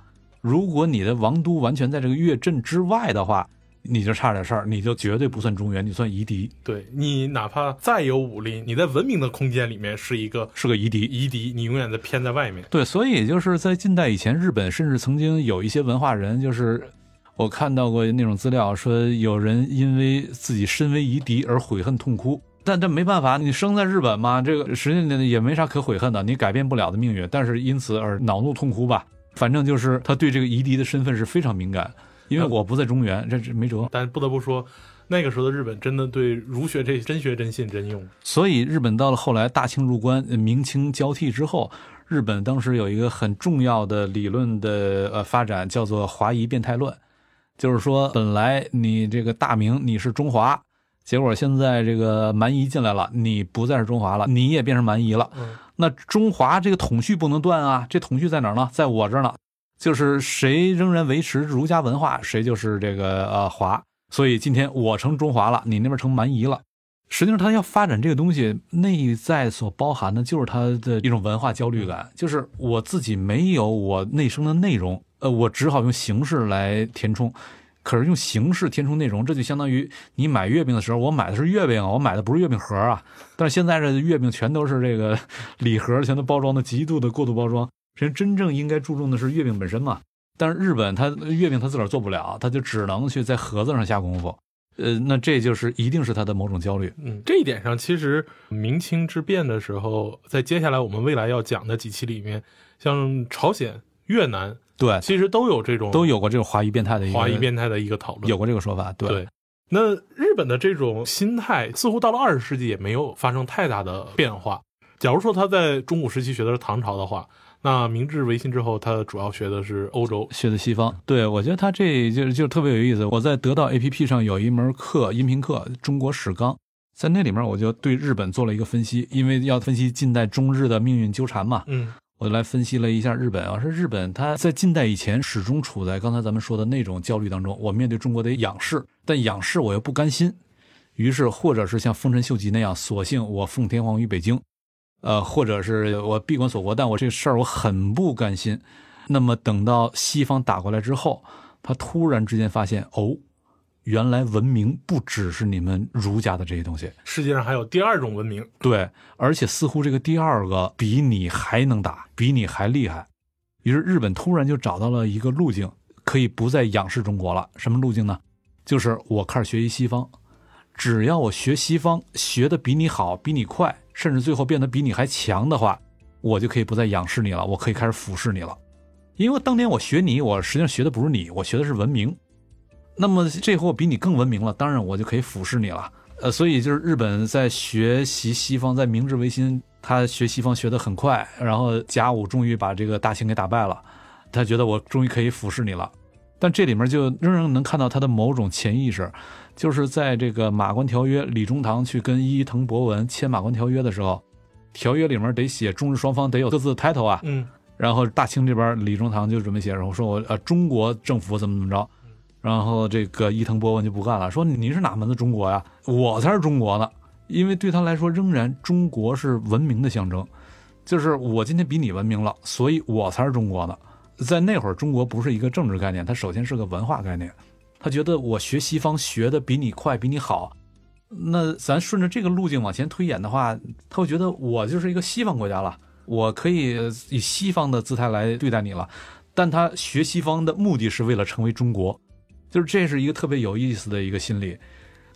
如果你的王都完全在这个越镇之外的话，你就差点事儿，你就绝对不算中原，你算夷狄。对你哪怕再有武力，你在文明的空间里面是一个是个夷狄，夷狄，你永远在偏在外面。对，所以就是在近代以前，日本甚至曾经有一些文化人，就是我看到过那种资料，说有人因为自己身为夷狄而悔恨痛哭，但这没办法，你生在日本嘛，这个实际上也没啥可悔恨的，你改变不了的命运，但是因此而恼怒痛哭吧。反正就是他对这个夷狄的身份是非常敏感，因为我不在中原，这这没辙。但不得不说，那个时候的日本真的对儒学这真学真信真用。所以日本到了后来大清入关、明清交替之后，日本当时有一个很重要的理论的呃发展，叫做华夷变态论，就是说本来你这个大明你是中华，结果现在这个蛮夷进来了，你不再是中华了，你也变成蛮夷了。那中华这个统序不能断啊，这统序在哪儿呢？在我这儿呢，就是谁仍然维持儒家文化，谁就是这个呃华。所以今天我成中华了，你那边成蛮夷了。实际上他要发展这个东西，内在所包含的就是他的一种文化焦虑感，就是我自己没有我内生的内容，呃，我只好用形式来填充。可是用形式填充内容，这就相当于你买月饼的时候，我买的是月饼啊，我买的不是月饼盒啊。但是现在这月饼全都是这个 [LAUGHS] 礼盒，全都包装的极度的过度包装。实际真正应该注重的是月饼本身嘛。但是日本它月饼它自个儿做不了，它就只能去在盒子上下功夫。呃，那这就是一定是他的某种焦虑。嗯，这一点上，其实明清之变的时候，在接下来我们未来要讲的几期里面，像朝鲜、越南。对，其实都有这种，都有过这种华裔变态的华裔变态的一个讨论，有过这个说法。对，那日本的这种心态似乎到了二十世纪也没有发生太大的变化。假如说他在中古时期学的是唐朝的话，那明治维新之后，他主要学的是欧洲，学的西方。对，我觉得他这就就特别有意思。我在得到 A P P 上有一门课，音频课《中国史纲》，在那里面我就对日本做了一个分析，因为要分析近代中日的命运纠缠嘛。嗯。我来分析了一下日本啊，说日本它在近代以前始终处在刚才咱们说的那种焦虑当中。我面对中国的仰视，但仰视我又不甘心，于是或者是像丰臣秀吉那样，索性我奉天皇于北京，呃，或者是我闭关锁国，但我这个事儿我很不甘心。那么等到西方打过来之后，他突然之间发现，哦。原来文明不只是你们儒家的这些东西，世界上还有第二种文明。对，而且似乎这个第二个比你还能打，比你还厉害。于是日本突然就找到了一个路径，可以不再仰视中国了。什么路径呢？就是我开始学习西方，只要我学西方学的比你好，比你快，甚至最后变得比你还强的话，我就可以不再仰视你了，我可以开始俯视你了。因为当年我学你，我实际上学的不是你，我学的是文明。那么这回我比你更文明了，当然我就可以俯视你了。呃，所以就是日本在学习西方，在明治维新，他学西方学得很快，然后甲午终于把这个大清给打败了，他觉得我终于可以俯视你了。但这里面就仍然能看到他的某种潜意识，就是在这个马关条约，李中堂去跟伊藤博文签马关条约的时候，条约里面得写中日双方得有各自的 title 啊。嗯，然后大清这边李中堂就准备写，然后说我呃中国政府怎么怎么着。然后这个伊藤博文就不干了，说你是哪门子中国呀？我才是中国呢！因为对他来说，仍然中国是文明的象征，就是我今天比你文明了，所以我才是中国呢。在那会儿，中国不是一个政治概念，它首先是个文化概念。他觉得我学西方学的比你快，比你好，那咱顺着这个路径往前推演的话，他会觉得我就是一个西方国家了，我可以以西方的姿态来对待你了。但他学西方的目的是为了成为中国。就是这是一个特别有意思的一个心理，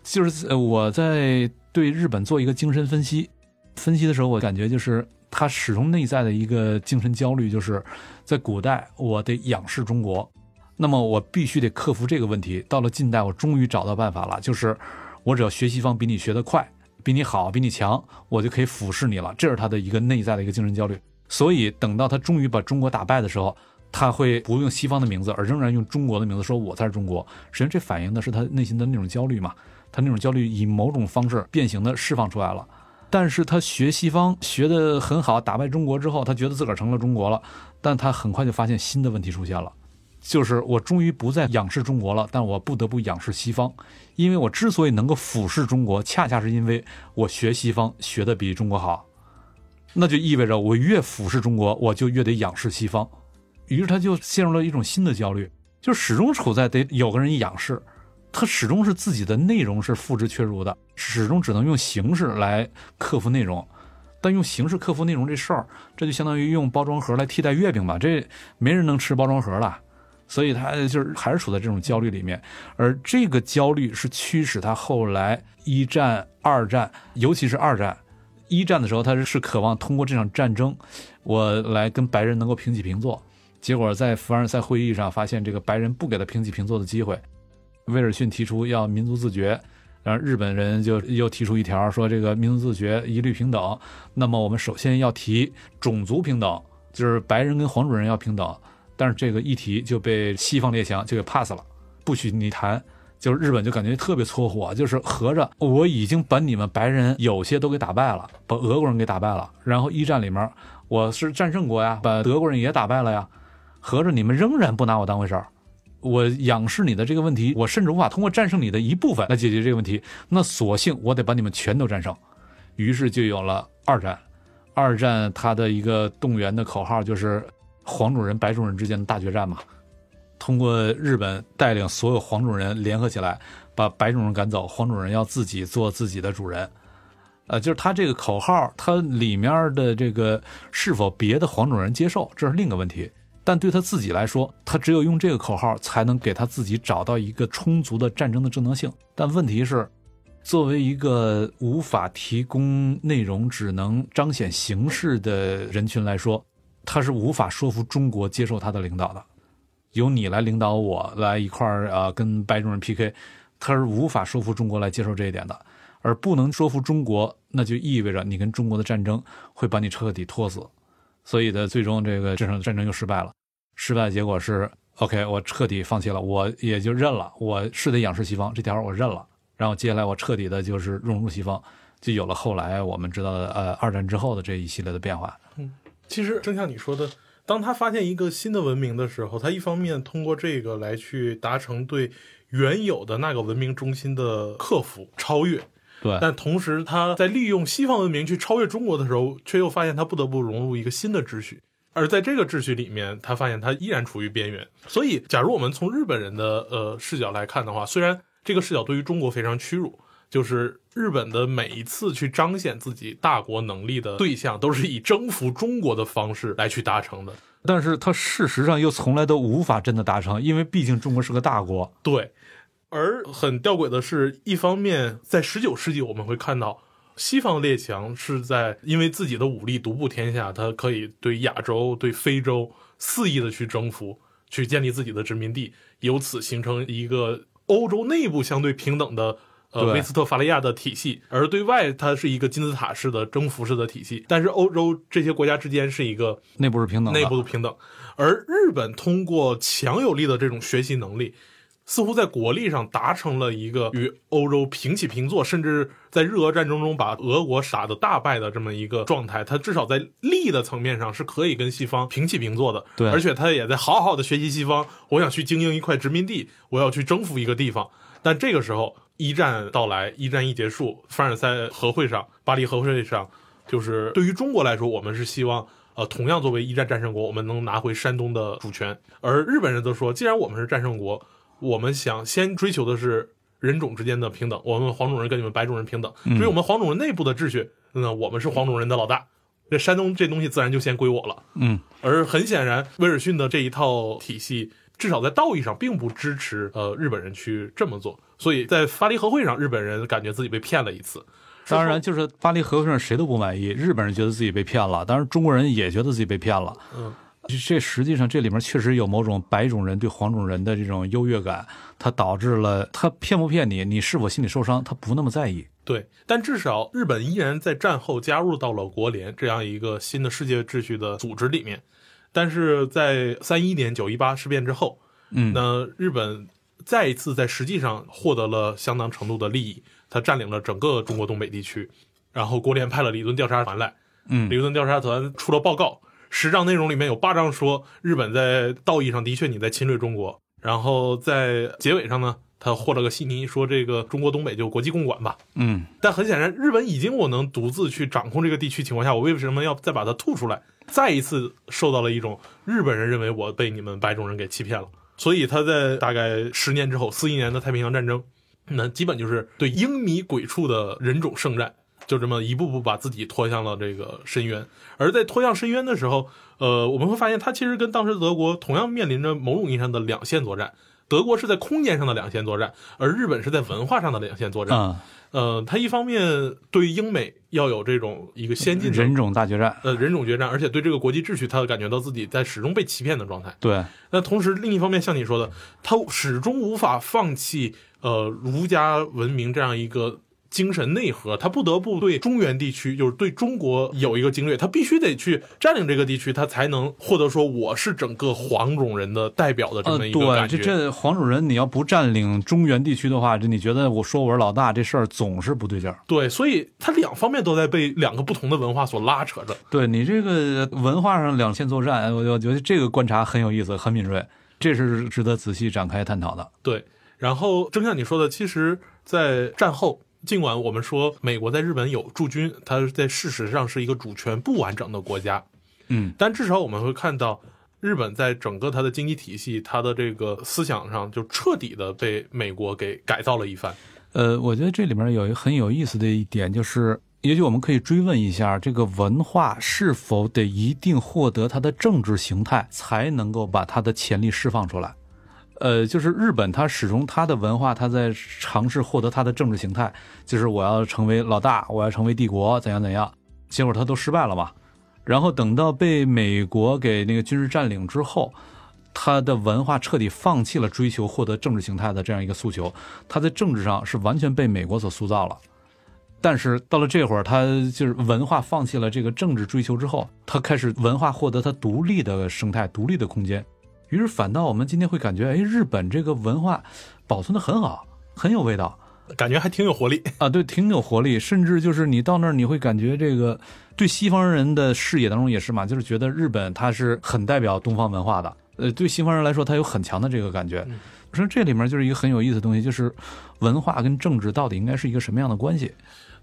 就是我在对日本做一个精神分析，分析的时候，我感觉就是他始终内在的一个精神焦虑，就是在古代我得仰视中国，那么我必须得克服这个问题。到了近代，我终于找到办法了，就是我只要学西方比你学得快，比你好，比你强，我就可以俯视你了。这是他的一个内在的一个精神焦虑。所以等到他终于把中国打败的时候。他会不用西方的名字，而仍然用中国的名字说“我才是中国”。实际上，这反映的是他内心的那种焦虑嘛？他那种焦虑以某种方式变形的释放出来了。但是他学西方学得很好，打败中国之后，他觉得自个儿成了中国了。但他很快就发现新的问题出现了，就是我终于不再仰视中国了，但我不得不仰视西方。因为我之所以能够俯视中国，恰恰是因为我学西方学得比中国好。那就意味着我越俯视中国，我就越得仰视西方。于是他就陷入了一种新的焦虑，就始终处在得有个人仰视，他始终是自己的内容是复制缺如的，始终只能用形式来克服内容，但用形式克服内容这事儿，这就相当于用包装盒来替代月饼吧，这没人能吃包装盒了，所以他就是还是处在这种焦虑里面，而这个焦虑是驱使他后来一战、二战，尤其是二战，一战的时候他是渴望通过这场战争，我来跟白人能够平起平坐。结果在凡尔赛会议上发现，这个白人不给他平起平坐的机会。威尔逊提出要民族自决，然后日本人就又提出一条，说这个民族自决一律平等。那么我们首先要提种族平等，就是白人跟黄种人要平等。但是这个议题就被西方列强就给 pass 了，不许你谈。就是日本就感觉特别搓火，就是合着我已经把你们白人有些都给打败了，把俄国人给打败了，然后一战里面我是战胜国呀，把德国人也打败了呀。合着你们仍然不拿我当回事儿，我仰视你的这个问题，我甚至无法通过战胜你的一部分来解决这个问题。那索性我得把你们全都战胜。于是就有了二战。二战它的一个动员的口号就是黄种人、白种人之间的大决战嘛。通过日本带领所有黄种人联合起来，把白种人赶走，黄种人要自己做自己的主人。呃，就是他这个口号，它里面的这个是否别的黄种人接受，这是另一个问题。但对他自己来说，他只有用这个口号才能给他自己找到一个充足的战争的正当性。但问题是，作为一个无法提供内容、只能彰显形式的人群来说，他是无法说服中国接受他的领导的。由你来领导我，来一块儿啊，跟白种人 PK，他是无法说服中国来接受这一点的。而不能说服中国，那就意味着你跟中国的战争会把你彻底拖死。所以呢，最终这个这场战争就失败了。失败的结果是，OK，我彻底放弃了，我也就认了，我是得仰视西方这条我认了，然后接下来我彻底的就是融入西方，就有了后来我们知道的呃二战之后的这一系列的变化。嗯，其实正像你说的，当他发现一个新的文明的时候，他一方面通过这个来去达成对原有的那个文明中心的克服超越，对，但同时他在利用西方文明去超越中国的时候，却又发现他不得不融入一个新的秩序。而在这个秩序里面，他发现他依然处于边缘。所以，假如我们从日本人的呃视角来看的话，虽然这个视角对于中国非常屈辱，就是日本的每一次去彰显自己大国能力的对象，都是以征服中国的方式来去达成的。但是，它事实上又从来都无法真的达成，因为毕竟中国是个大国。对。而很吊诡的是，一方面在十九世纪，我们会看到。西方列强是在因为自己的武力独步天下，他可以对亚洲、对非洲肆意的去征服，去建立自己的殖民地，由此形成一个欧洲内部相对平等的。呃，威斯特伐利亚的体系，而对外它是一个金字塔式的征服式的体系，但是欧洲这些国家之间是一个内部是平等的，内部的平等，而日本通过强有力的这种学习能力，似乎在国力上达成了一个与欧洲平起平坐，甚至在日俄战争中把俄国打得大败的这么一个状态。他至少在力的层面上是可以跟西方平起平坐的，对而且他也在好好的学习西方。我想去经营一块殖民地，我要去征服一个地方，但这个时候一战到来，一战一结束，凡尔赛和会上，巴黎和会上，就是对于中国来说，我们是希望。呃，同样作为一战战胜国，我们能拿回山东的主权。而日本人则说，既然我们是战胜国，我们想先追求的是人种之间的平等，我们黄种人跟你们白种人平等。至于我们黄种人内部的秩序，那我们是黄种人的老大，这山东这东西自然就先归我了。嗯，而很显然，威尔逊的这一套体系，至少在道义上并不支持呃日本人去这么做，所以在巴黎和会上，日本人感觉自己被骗了一次。当然，就是巴黎和会上谁都不满意，日本人觉得自己被骗了，当然中国人也觉得自己被骗了。嗯，这实际上这里面确实有某种白种人对黄种人的这种优越感，它导致了他骗不骗你，你是否心理受伤，他不那么在意。对，但至少日本依然在战后加入到了国联这样一个新的世界秩序的组织里面。但是在三一年九一八事变之后，嗯，那日本再一次在实际上获得了相当程度的利益，他占领了整个中国东北地区，然后国联派了李顿调查团来，嗯李顿调查团出了报告，十章内容里面有八章说日本在道义上的确你在侵略中国，然后在结尾上呢，他和了个稀泥，说这个中国东北就国际共管吧。嗯，但很显然，日本已经我能独自去掌控这个地区情况下，我为什么要再把它吐出来？再一次受到了一种日本人认为我被你们白种人给欺骗了，所以他在大概十年之后，四一年的太平洋战争，那基本就是对英米鬼畜的人种圣战，就这么一步步把自己拖向了这个深渊。而在拖向深渊的时候，呃，我们会发现他其实跟当时德国同样面临着某种意义上的两线作战。德国是在空间上的两线作战，而日本是在文化上的两线作战。嗯，呃，他一方面对英美要有这种一个先进的人种大决战，呃人种决战，而且对这个国际秩序，他感觉到自己在始终被欺骗的状态。对，那同时，另一方面，像你说的，他始终无法放弃呃儒家文明这样一个精神内核，他不得不对中原地区，就是对中国有一个经略，他必须得去占领这个地区，他才能获得说我是整个黄种人的代表的这呃，么一个对，感觉。这这黄种人你要不占领中原地区的话，这你觉得我说我是老大这事儿总是不对劲儿。对，所以他两方面都在被两个不同的文化所拉扯着。对你这个文化上两线作战，我我觉得这个观察很有意思，很敏锐，这是值得仔细展开探讨的。对，然后正像你说的，其实，在战后，尽管我们说美国在日本有驻军，它在事实上是一个主权不完整的国家，嗯，但至少我们会看到，日本在整个它的经济体系、它的这个思想上，就彻底的被美国给改造了一番。呃，我觉得这里面有一个很有意思的一点，就是也许我们可以追问一下，这个文化是否得一定获得它的政治形态，才能够把它的潜力释放出来？呃，就是日本，它始终它的文化，它在尝试获得它的政治形态，就是我要成为老大，我要成为帝国，怎样怎样，结果它都失败了嘛。然后等到被美国给那个军事占领之后，他的文化彻底放弃了追求获得政治形态的这样一个诉求，他在政治上是完全被美国所塑造了。但是到了这会儿，他就是文化放弃了这个政治追求之后，他开始文化获得它独立的生态、独立的空间。于是反倒我们今天会感觉，哎，日本这个文化保存的很好，很有味道感觉还挺有活力，啊，对，挺有活力。甚至就是你到那儿，你会感觉这个对西方人的视野当中也是嘛，就是觉得日本它是很代表东方文化的。呃，对西方人来说，它有很强的这个感觉。嗯我说这里面就是一个很有意思的东西，就是文化跟政治到底应该是一个什么样的关系？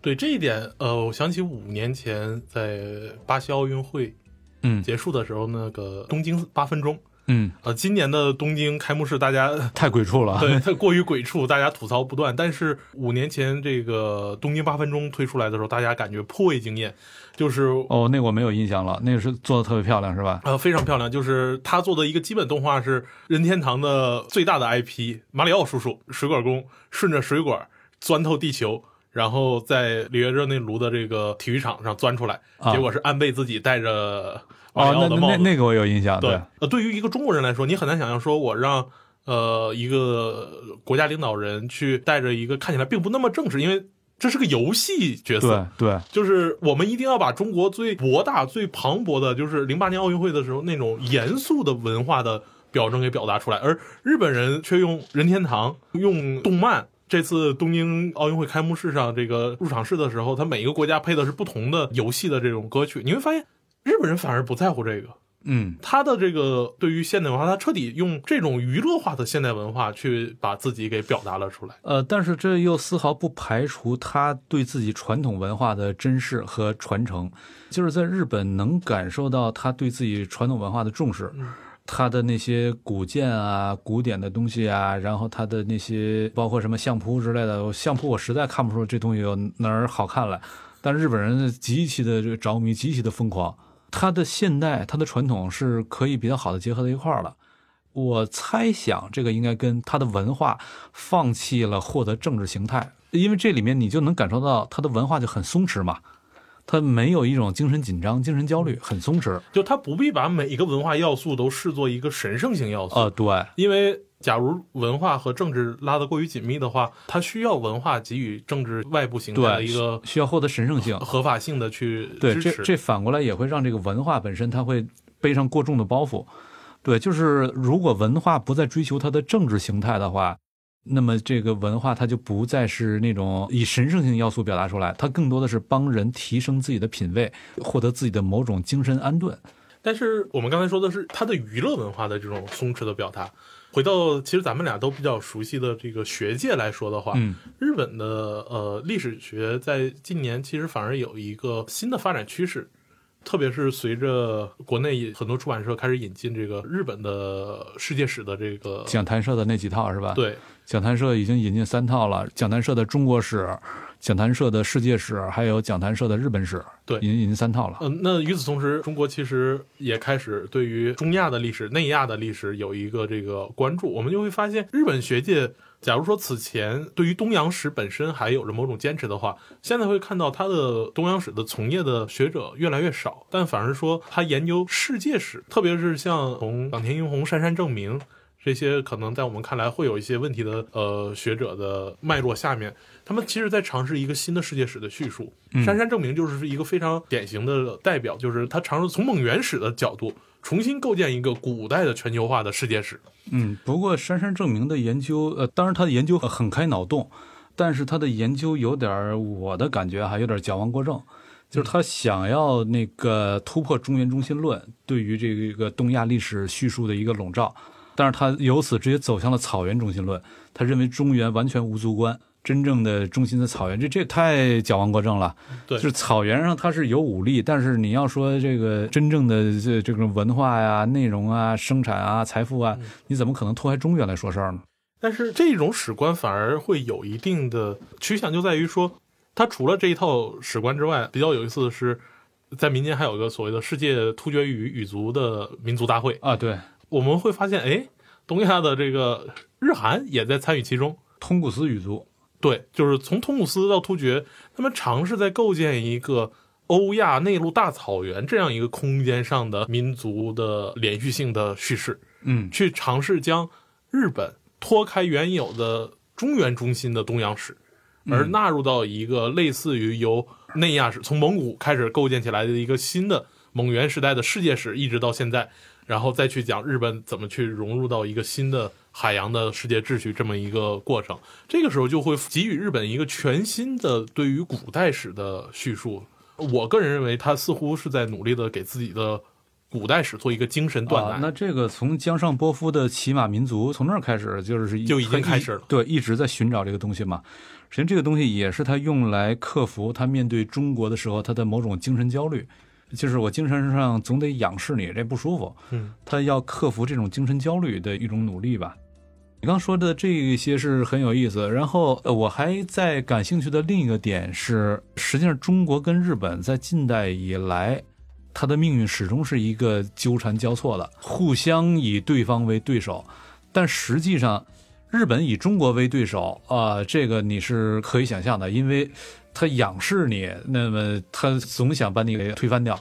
对这一点，呃，我想起五年前在巴西奥运会嗯结束的时候，那个东京八分钟，嗯，呃，今年的东京开幕式，大家 [LAUGHS] 太鬼畜了。对它过于鬼畜，大家吐槽不断。但是五年前这个东京八分钟推出来的时候，大家感觉颇为惊艳，就是哦，那我没有印象了，那个是做的特别漂亮，是吧？呃非常漂亮。就是他做的一个基本动画是任天堂的最大的 IP 马里奥叔叔水管工顺着水管钻透地球。然后在里约热内卢的这个体育场上钻出来，啊结果是安倍自己带着马哦，那。那那个我有印象，对，呃，对于一个中国人来说，你很难想象说我让呃一个国家领导人去带着一个看起来并不那么正式，因为这是个游戏角色，对对，就是我们一定要把中国最博大、最磅礴的，就是零八年奥运会的时候那种严肃的文化的表征给表达出来，而日本人却用任天堂、用动漫。这次东京奥运会开幕式上，这个入场式的时候，他每一个国家配的是不同的游戏的这种歌曲，你会发现日本人反而不在乎这个，嗯，他的这个对于现代文化，他彻底用这种娱乐化的现代文化去把自己给表达了出来。呃，但是这又丝毫不排除他对自己传统文化的珍视和传承，就是在日本能感受到他对自己传统文化的重视。他的那些古建啊、古典的东西啊，然后他的那些包括什么相扑之类的，相扑我实在看不出这东西有哪儿好看来，但日本人极其的这个着迷，极其的疯狂。他的现代、它的传统是可以比较好的结合在一块儿了。我猜想这个应该跟它的文化放弃了获得政治形态，因为这里面你就能感受到它的文化就很松弛嘛，他没有一种精神紧张、精神焦虑，很松弛。就他不必把每一个文化要素都视作一个神圣性要素，呃，对，因为假如文化和政治拉得过于紧密的话，它需要文化给予政治外部形态的，一个需要获得神圣性。合法性的去对，这支持。这反过来也会让这个文化本身它会背上过重的包袱。对，就是如果文化不再追求它的政治形态的话，那么这个文化它就不再是那种以神圣性要素表达出来，它更多的是帮人提升自己的品味，获得自己的某种精神安顿。但是我们刚才说的是它的娱乐文化的这种松弛的表达。回到其实咱们俩都比较熟悉的这个学界来说的话，嗯日本的呃历史学在近年其实反而有一个新的发展趋势，特别是随着国内很多出版社开始引进这个日本的世界史的这个讲坛社的那几套是吧？，对讲坛社已经引进三套了，讲坛社的中国史、讲坛社的世界史，还有讲坛社的日本史，对已经已经三套了。嗯，那与此同时，中国其实也开始对于中亚的历史、内亚的历史有一个这个关注。我们就会发现，日本学界，假如说此前对于东洋史本身还有着某种坚持的话，现在会看到他的东洋史的从业的学者越来越少，但反而说他研究世界史，特别是像从冈田英弘、杉山正明。这些可能在我们看来会有一些问题的呃学者的脉络下面，他们其实在尝试一个新的世界史的叙述。杉山证明就是一个非常典型的代表，就是他尝试从蒙元史的角度重新构建一个古代的全球化的世界史。嗯，不过杉山证明的研究，呃，当然他的研究很开脑洞，但是他的研究有点儿我的感觉还有点矫枉过正，就是他想要那个突破中原中心论对于这个东亚历史叙述的一个笼罩，但是他由此直接走向了草原中心论，他认为中原完全无足观。真正的中心的草原，这这太矫枉过正了。对就是草原上它是有武力，但是你要说这个真正的这这种文化呀、内容啊、生产啊、财富啊，你怎么可能脱开中原来说事儿呢？但是这种史观反而会有一定的趋向，就在于说，它除了这一套史观之外，比较有意思的是，在民间还有一个所谓的世界突厥语语族的民族大会。啊，对，我们会发现，哎，东亚的这个日韩也在参与其中。通古斯语族，对，就是从通古斯到突厥，他们尝试在构建一个欧亚内陆大草原这样一个空间上的民族的连续性的叙事，嗯。去尝试将日本脱开原有的中原中心的东洋史，而纳入到一个类似于由内亚史从蒙古开始构建起来的一个新的蒙元时代的世界史，一直到现在，然后再去讲日本怎么去融入到一个新的海洋的世界秩序这么一个过程。这个时候就会给予日本一个全新的对于古代史的叙述。我个人认为，他似乎是在努力的给自己的古代史做一个精神断啊奶。，那这个从江上波夫的骑马民族从那儿开始，就是就已经开始了对，一直在寻找这个东西嘛。实际上，这个东西也是他用来克服他面对中国的时候他的某种精神焦虑，就是我精神上总得仰视你，这不舒服。嗯，他要克服这种精神焦虑的一种努力吧。你刚说的这些是很有意思，然后呃我还在感兴趣的另一个点是，实际上中国跟日本在近代以来，它的命运始终是一个纠缠交错的，互相以对方为对手，但实际上，日本以中国为对手，呃，这个你是可以想象的，因为他仰视你，那么他总想把你给推翻掉，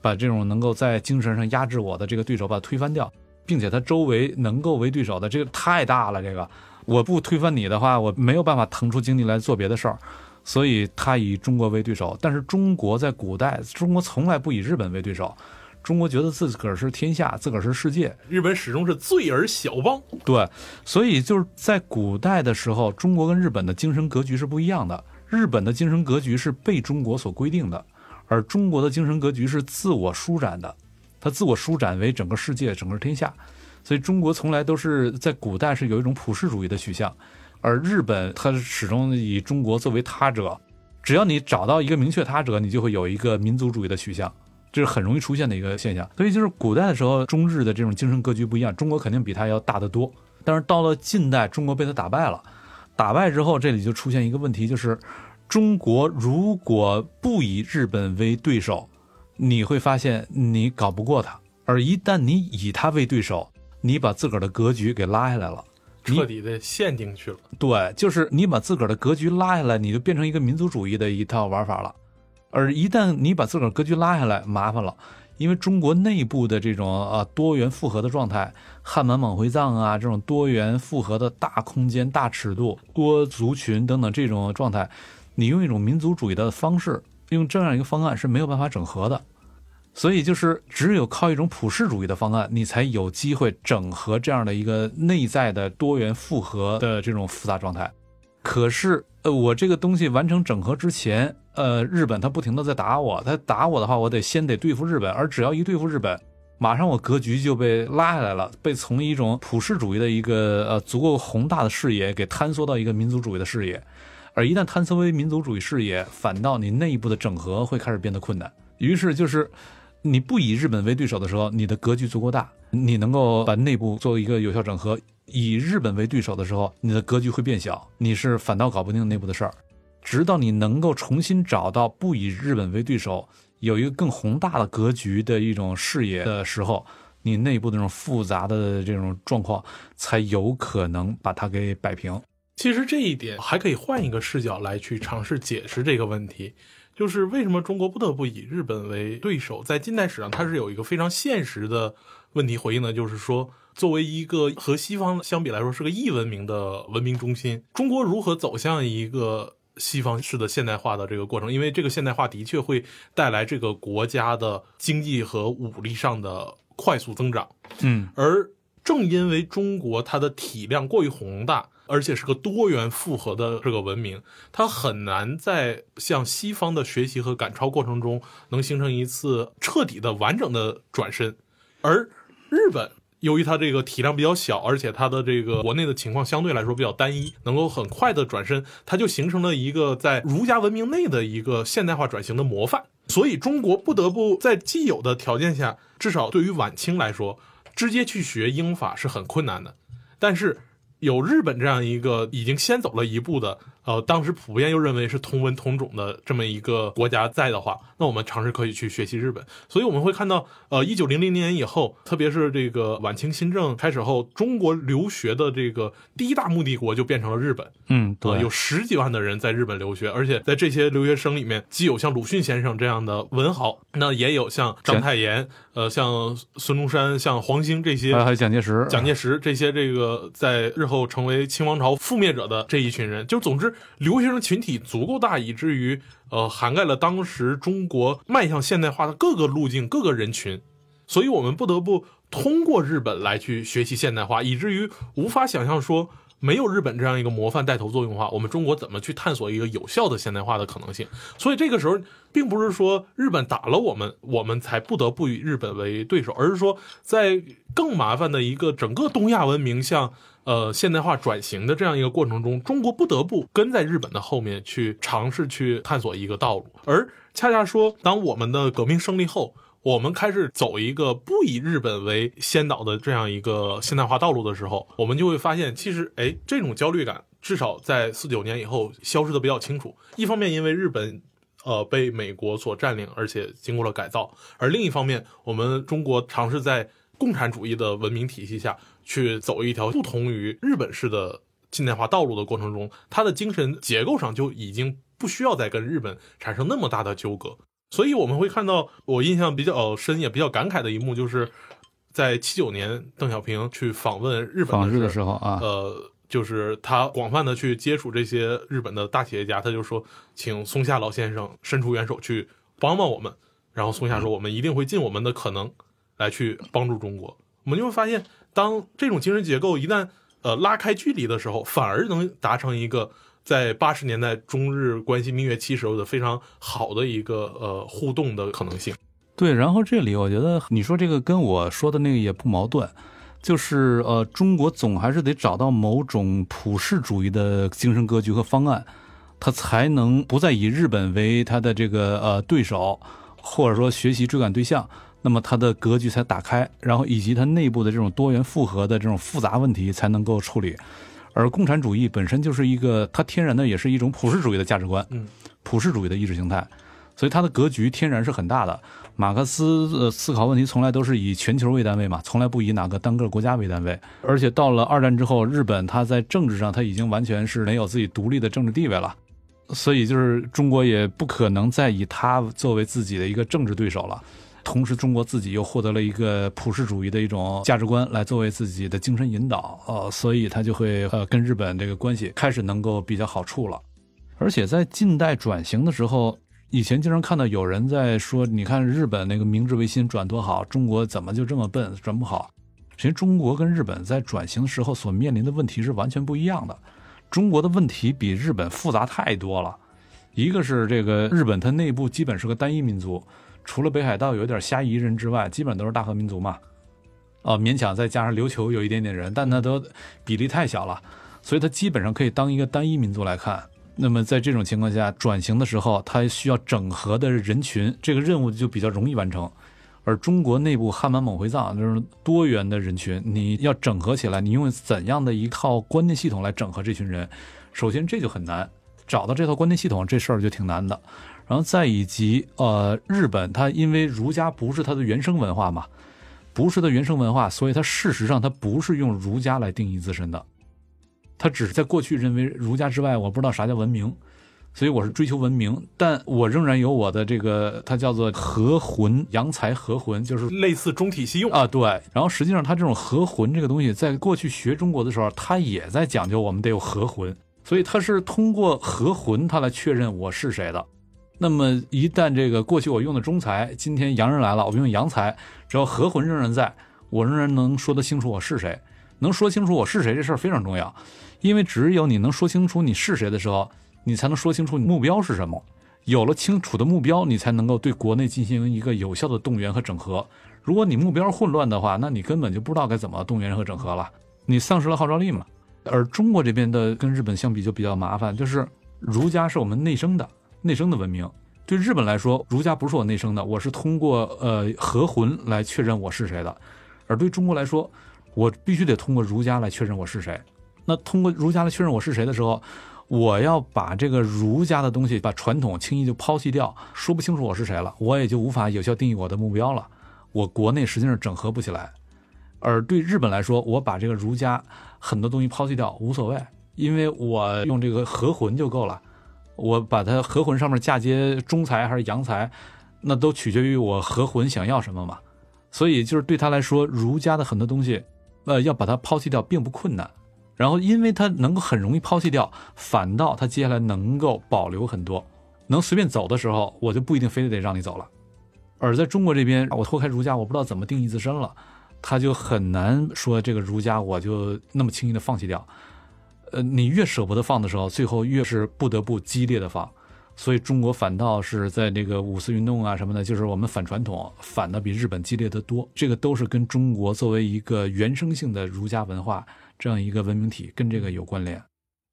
把这种能够在精神上压制我的这个对手把他推翻掉，并且他周围能够为对手的这个太大了，这个我不推翻你的话，我没有办法腾出精力来做别的事儿，所以他以中国为对手。但是中国在古代，中国从来不以日本为对手。中国觉得自个儿是天下，自个儿是世界。日本始终是罪而小邦。对，所以就是在古代的时候，中国跟日本的精神格局是不一样的。日本的精神格局是被中国所规定的，而中国的精神格局是自我舒展的，它自我舒展为整个世界、整个天下。所以中国从来都是在古代是有一种普世主义的取向，而日本它始终以中国作为他者。只要你找到一个明确他者，你就会有一个民族主义的取向。这是很容易出现的一个现象，所以就是古代的时候，中日的这种精神格局不一样，中国肯定比他要大得多。但是到了近代，中国被他打败了，打败之后，这里就出现一个问题，就是中国如果不以日本为对手，你会发现你搞不过他；而一旦你以他为对手，你把自个儿的格局给拉下来了，彻底的陷进去了。对，就是你把自个儿的格局拉下来，你就变成一个民族主义的一套玩法了。而一旦你把自个儿格局拉下来，麻烦了，因为中国内部的这种啊多元复合的状态，汉满蒙回藏啊这种多元复合的大空间、大尺度、多族群等等这种状态，你用一种民族主义的方式，用这样一个方案是没有办法整合的，所以就是只有靠一种普世主义的方案，你才有机会整合这样的一个内在的多元复合的这种复杂状态。可是，呃，我这个东西完成整合之前，呃，日本他不停的在打我，他打我的话，我得先得对付日本，而只要一对付日本，马上我格局就被拉下来了，被从一种普世主义的一个呃足够宏大的视野给坍缩到一个民族主义的视野，而一旦坍缩为民族主义视野，反倒你内部的整合会开始变得困难。于是就是，你不以日本为对手的时候，你的格局足够大，你能够把内部做一个有效整合。以日本为对手的时候，你的格局会变小，你是反倒搞不定内部的事儿。直到你能够重新找到不以日本为对手，有一个更宏大的格局的一种视野的时候，你内部的这种复杂的这种状况才有可能把它给摆平。其实这一点还可以换一个视角来去尝试解释这个问题，就是为什么中国不得不以日本为对手？在近代史上，它是有一个非常现实的问题回应的，就是说。作为一个和西方相比来说是个异文明的文明中心，中国如何走向一个西方式的现代化的这个过程？因为这个现代化的确会带来这个国家的经济和武力上的快速增长。嗯，而正因为中国它的体量过于宏大，而且是个多元复合的这个文明，它很难在向西方的学习和赶超过程中能形成一次彻底的完整的转身，而日本。由于它这个体量比较小，而且它的这个国内的情况相对来说比较单一，能够很快的转身，它就形成了一个在儒家文明内的一个现代化转型的模范。所以中国不得不在既有的条件下，至少对于晚清来说，直接去学英法是很困难的。但是有日本这样一个已经先走了一步的。呃，当时普遍又认为是同文同种的这么一个国家在的话，那我们尝试可以去学习日本。所以我们会看到，呃，一九零零年以后，特别是这个晚清新政开始后，中国留学的这个第一大目的国就变成了日本。嗯，对，有十几万的人在日本留学，而且在这些留学生里面，既有像鲁迅先生这样的文豪，那也有像章太炎，呃，像孙中山、像黄兴这些，还有蒋介石、蒋介石这些这个在日后成为清王朝覆灭者的这一群人，就总之。留学生群体足够大，以至于呃涵盖了当时中国迈向现代化的各个路径、各个人群，所以我们不得不通过日本来去学习现代化，以至于无法想象说没有日本这样一个模范带头作用的话，我们中国怎么去探索一个有效的现代化的可能性？所以这个时候，并不是说日本打了我们，我们才不得不与日本为对手，而是说在更麻烦的一个整个东亚文明向。呃，现代化转型的这样一个过程中，中国不得不跟在日本的后面去尝试去探索一个道路。而恰恰说，当我们的革命胜利后，我们开始走一个不以日本为先导的这样一个现代化道路的时候，我们就会发现，其实，哎，这种焦虑感至少在四九年以后消失的比较清楚。一方面，因为日本，呃，被美国所占领，而且经过了改造；而另一方面，我们中国尝试在共产主义的文明体系下。去走一条不同于日本式的近代化道路的过程中，它的精神结构上就已经不需要再跟日本产生那么大的纠葛。所以我们会看到，我印象比较深也比较感慨的一幕，就是在七九年邓小平去访问日本访日的时候啊，呃，就是他广泛的去接触这些日本的大企业家，他就说，请松下老先生伸出援手去帮帮我们。然后松下说，我们一定会尽我们的可能来去帮助中国。我们就会发现，当这种精神结构一旦呃拉开距离的时候，反而能达成一个。在八十年代中日关系蜜月期时候的非常好的一个呃互动的可能性，对。然后这里我觉得你说这个跟我说的那个也不矛盾，就是呃中国总还是得找到某种普世主义的精神格局和方案，它才能不再以日本为它的这个呃对手，或者说学习追赶对象，那么它的格局才打开，然后以及它内部的这种多元复合的这种复杂问题才能够处理。而共产主义本身就是一个，它天然的也是一种普世主义的价值观，嗯，普世主义的意识形态，所以它的格局天然是很大的。马克思呃思考问题从来都是以全球为单位嘛，从来不以哪个单个国家为单位。而且到了二战之后，日本它在政治上它已经完全是没有自己独立的政治地位了，所以就是中国也不可能再以它作为自己的一个政治对手了。同时，中国自己又获得了一个普世主义的一种价值观来作为自己的精神引导，呃，所以他就会呃跟日本这个关系开始能够比较好处了。而且在近代转型的时候，以前经常看到有人在说，你看日本那个明治维新转多好，中国怎么就这么笨，转不好？其实中国跟日本在转型的时候所面临的问题是完全不一样的。中国的问题比日本复杂太多了，一个是这个日本它内部基本是个单一民族。除了北海道有点虾夷人之外，基本都是大和民族嘛，哦，勉强再加上琉球有一点点人，但那都比例太小了，所以它基本上可以当一个单一民族来看。那么在这种情况下，转型的时候，它需要整合的人群，这个任务就比较容易完成。而中国内部汉满蒙回藏就是多元的人群，你要整合起来，你用怎样的一套观念系统来整合这群人？首先这就很难，找到这套观念系统这事儿就挺难的。然后再以及呃，日本它因为儒家不是它的原生文化嘛，不是它原生文化，所以它事实上它不是用儒家来定义自身的，它只是在过去认为儒家之外我不知道啥叫文明，所以我是追求文明，但我仍然有我的这个，它叫做和魂阳才和魂，就是类似中体西用啊，对。然后实际上它这种和魂这个东西，在过去学中国的时候，它也在讲究我们得有和魂，所以它是通过和魂它来确认我是谁的。那么一旦这个过去我用的中财，今天洋人来了，我用洋财，只要和魂仍然在，我仍然能说得清楚我是谁，能说清楚我是谁这事儿非常重要，因为只有你能说清楚你是谁的时候，你才能说清楚你目标是什么，有了清楚的目标，你才能够对国内进行一个有效的动员和整合。如果你目标混乱的话，那你根本就不知道该怎么动员和整合了，你丧失了号召力嘛。而中国这边的跟日本相比就比较麻烦，就是儒家是我们内生的。内生的文明，对日本来说，儒家不是我内生的，我是通过呃和魂来确认我是谁的；而对中国来说，我必须得通过儒家来确认我是谁。那通过儒家来确认我是谁的时候，我要把这个儒家的东西，把传统轻易就抛弃掉，说不清楚我是谁了，我也就无法有效定义我的目标了。我国内实际上整合不起来。而对日本来说，我把这个儒家很多东西抛弃掉无所谓，因为我用这个和魂就够了。我把它合魂上面嫁接中才还是阳才，那都取决于我合魂想要什么嘛。所以就是对他来说，儒家的很多东西，呃，要把它抛弃掉并不困难。然后因为他能够很容易抛弃掉，反倒他接下来能够保留很多，能随便走的时候，我就不一定非得得让你走了。而在中国这边，我脱开儒家，我不知道怎么定义自身了，他就很难说这个儒家我就那么轻易的放弃掉。呃，你越舍不得放的时候，最后越是不得不激烈的放，所以中国反倒是在这个五四运动啊什么的，就是我们反传统，反的比日本激烈的多。这个都是跟中国作为一个原生性的儒家文化这样一个文明体，跟这个有关联。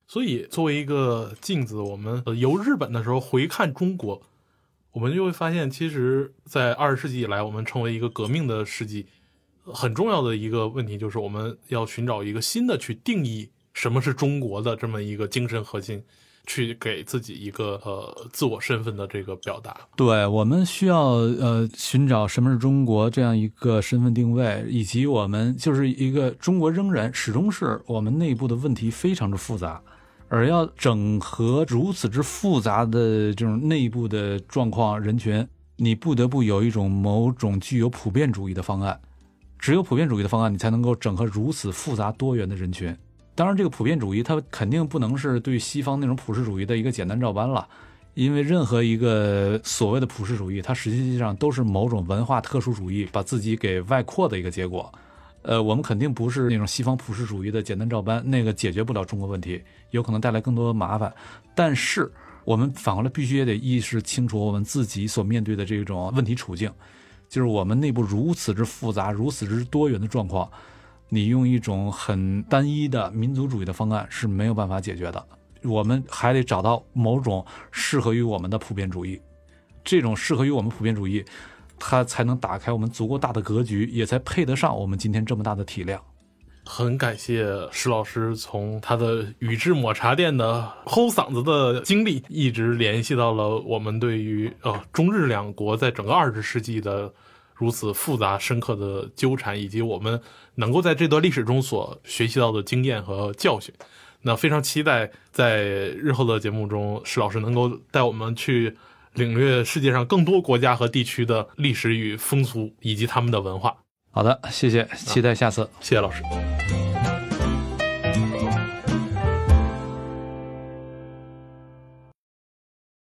所以作为一个镜子，我们呃由日本的时候回看中国，我们就会发现，其实，在二十世纪以来，我们成为一个革命的世纪，很重要的一个问题就是我们要寻找一个新的去定义。什么是中国的这么一个精神核心？去给自己一个呃自我身份的这个表达。对我们需要呃寻找什么是中国这样一个身份定位，以及我们就是一个中国仍然始终是我们内部的问题非常之复杂，而要整合如此之复杂的这种内部的状况人群，你不得不有一种某种具有普遍主义的方案。只有普遍主义的方案，你才能够整合如此复杂多元的人群。当然，这个普遍主义它肯定不能是对西方那种普世主义的一个简单照搬了，因为任何一个所谓的普世主义，它实际上都是某种文化特殊主义把自己给外扩的一个结果。呃，我们肯定不是那种西方普世主义的简单照搬，那个解决不了中国问题，有可能带来更多的麻烦。但是，我们反过来必须也得意识清楚我们自己所面对的这种问题处境。就是我们内部如此之复杂、如此之多元的状况，你用一种很单一的民族主义的方案是没有办法解决的。我们还得找到某种适合于我们的普遍主义，这种适合于我们普遍主义，它才能打开我们足够大的格局，也才配得上我们今天这么大的体量。很感谢石老师从他的宇治抹茶店的齁嗓子的经历，一直联系到了我们对于呃中日两国在整个二十世纪的。如此复杂深刻的纠缠，以及我们能够在这段历史中所学习到的经验和教训，那非常期待在日后的节目中，石老师能够带我们去领略世界上更多国家和地区的历史与风俗，以及他们的文化。好的，谢谢，期待下次，谢谢老师。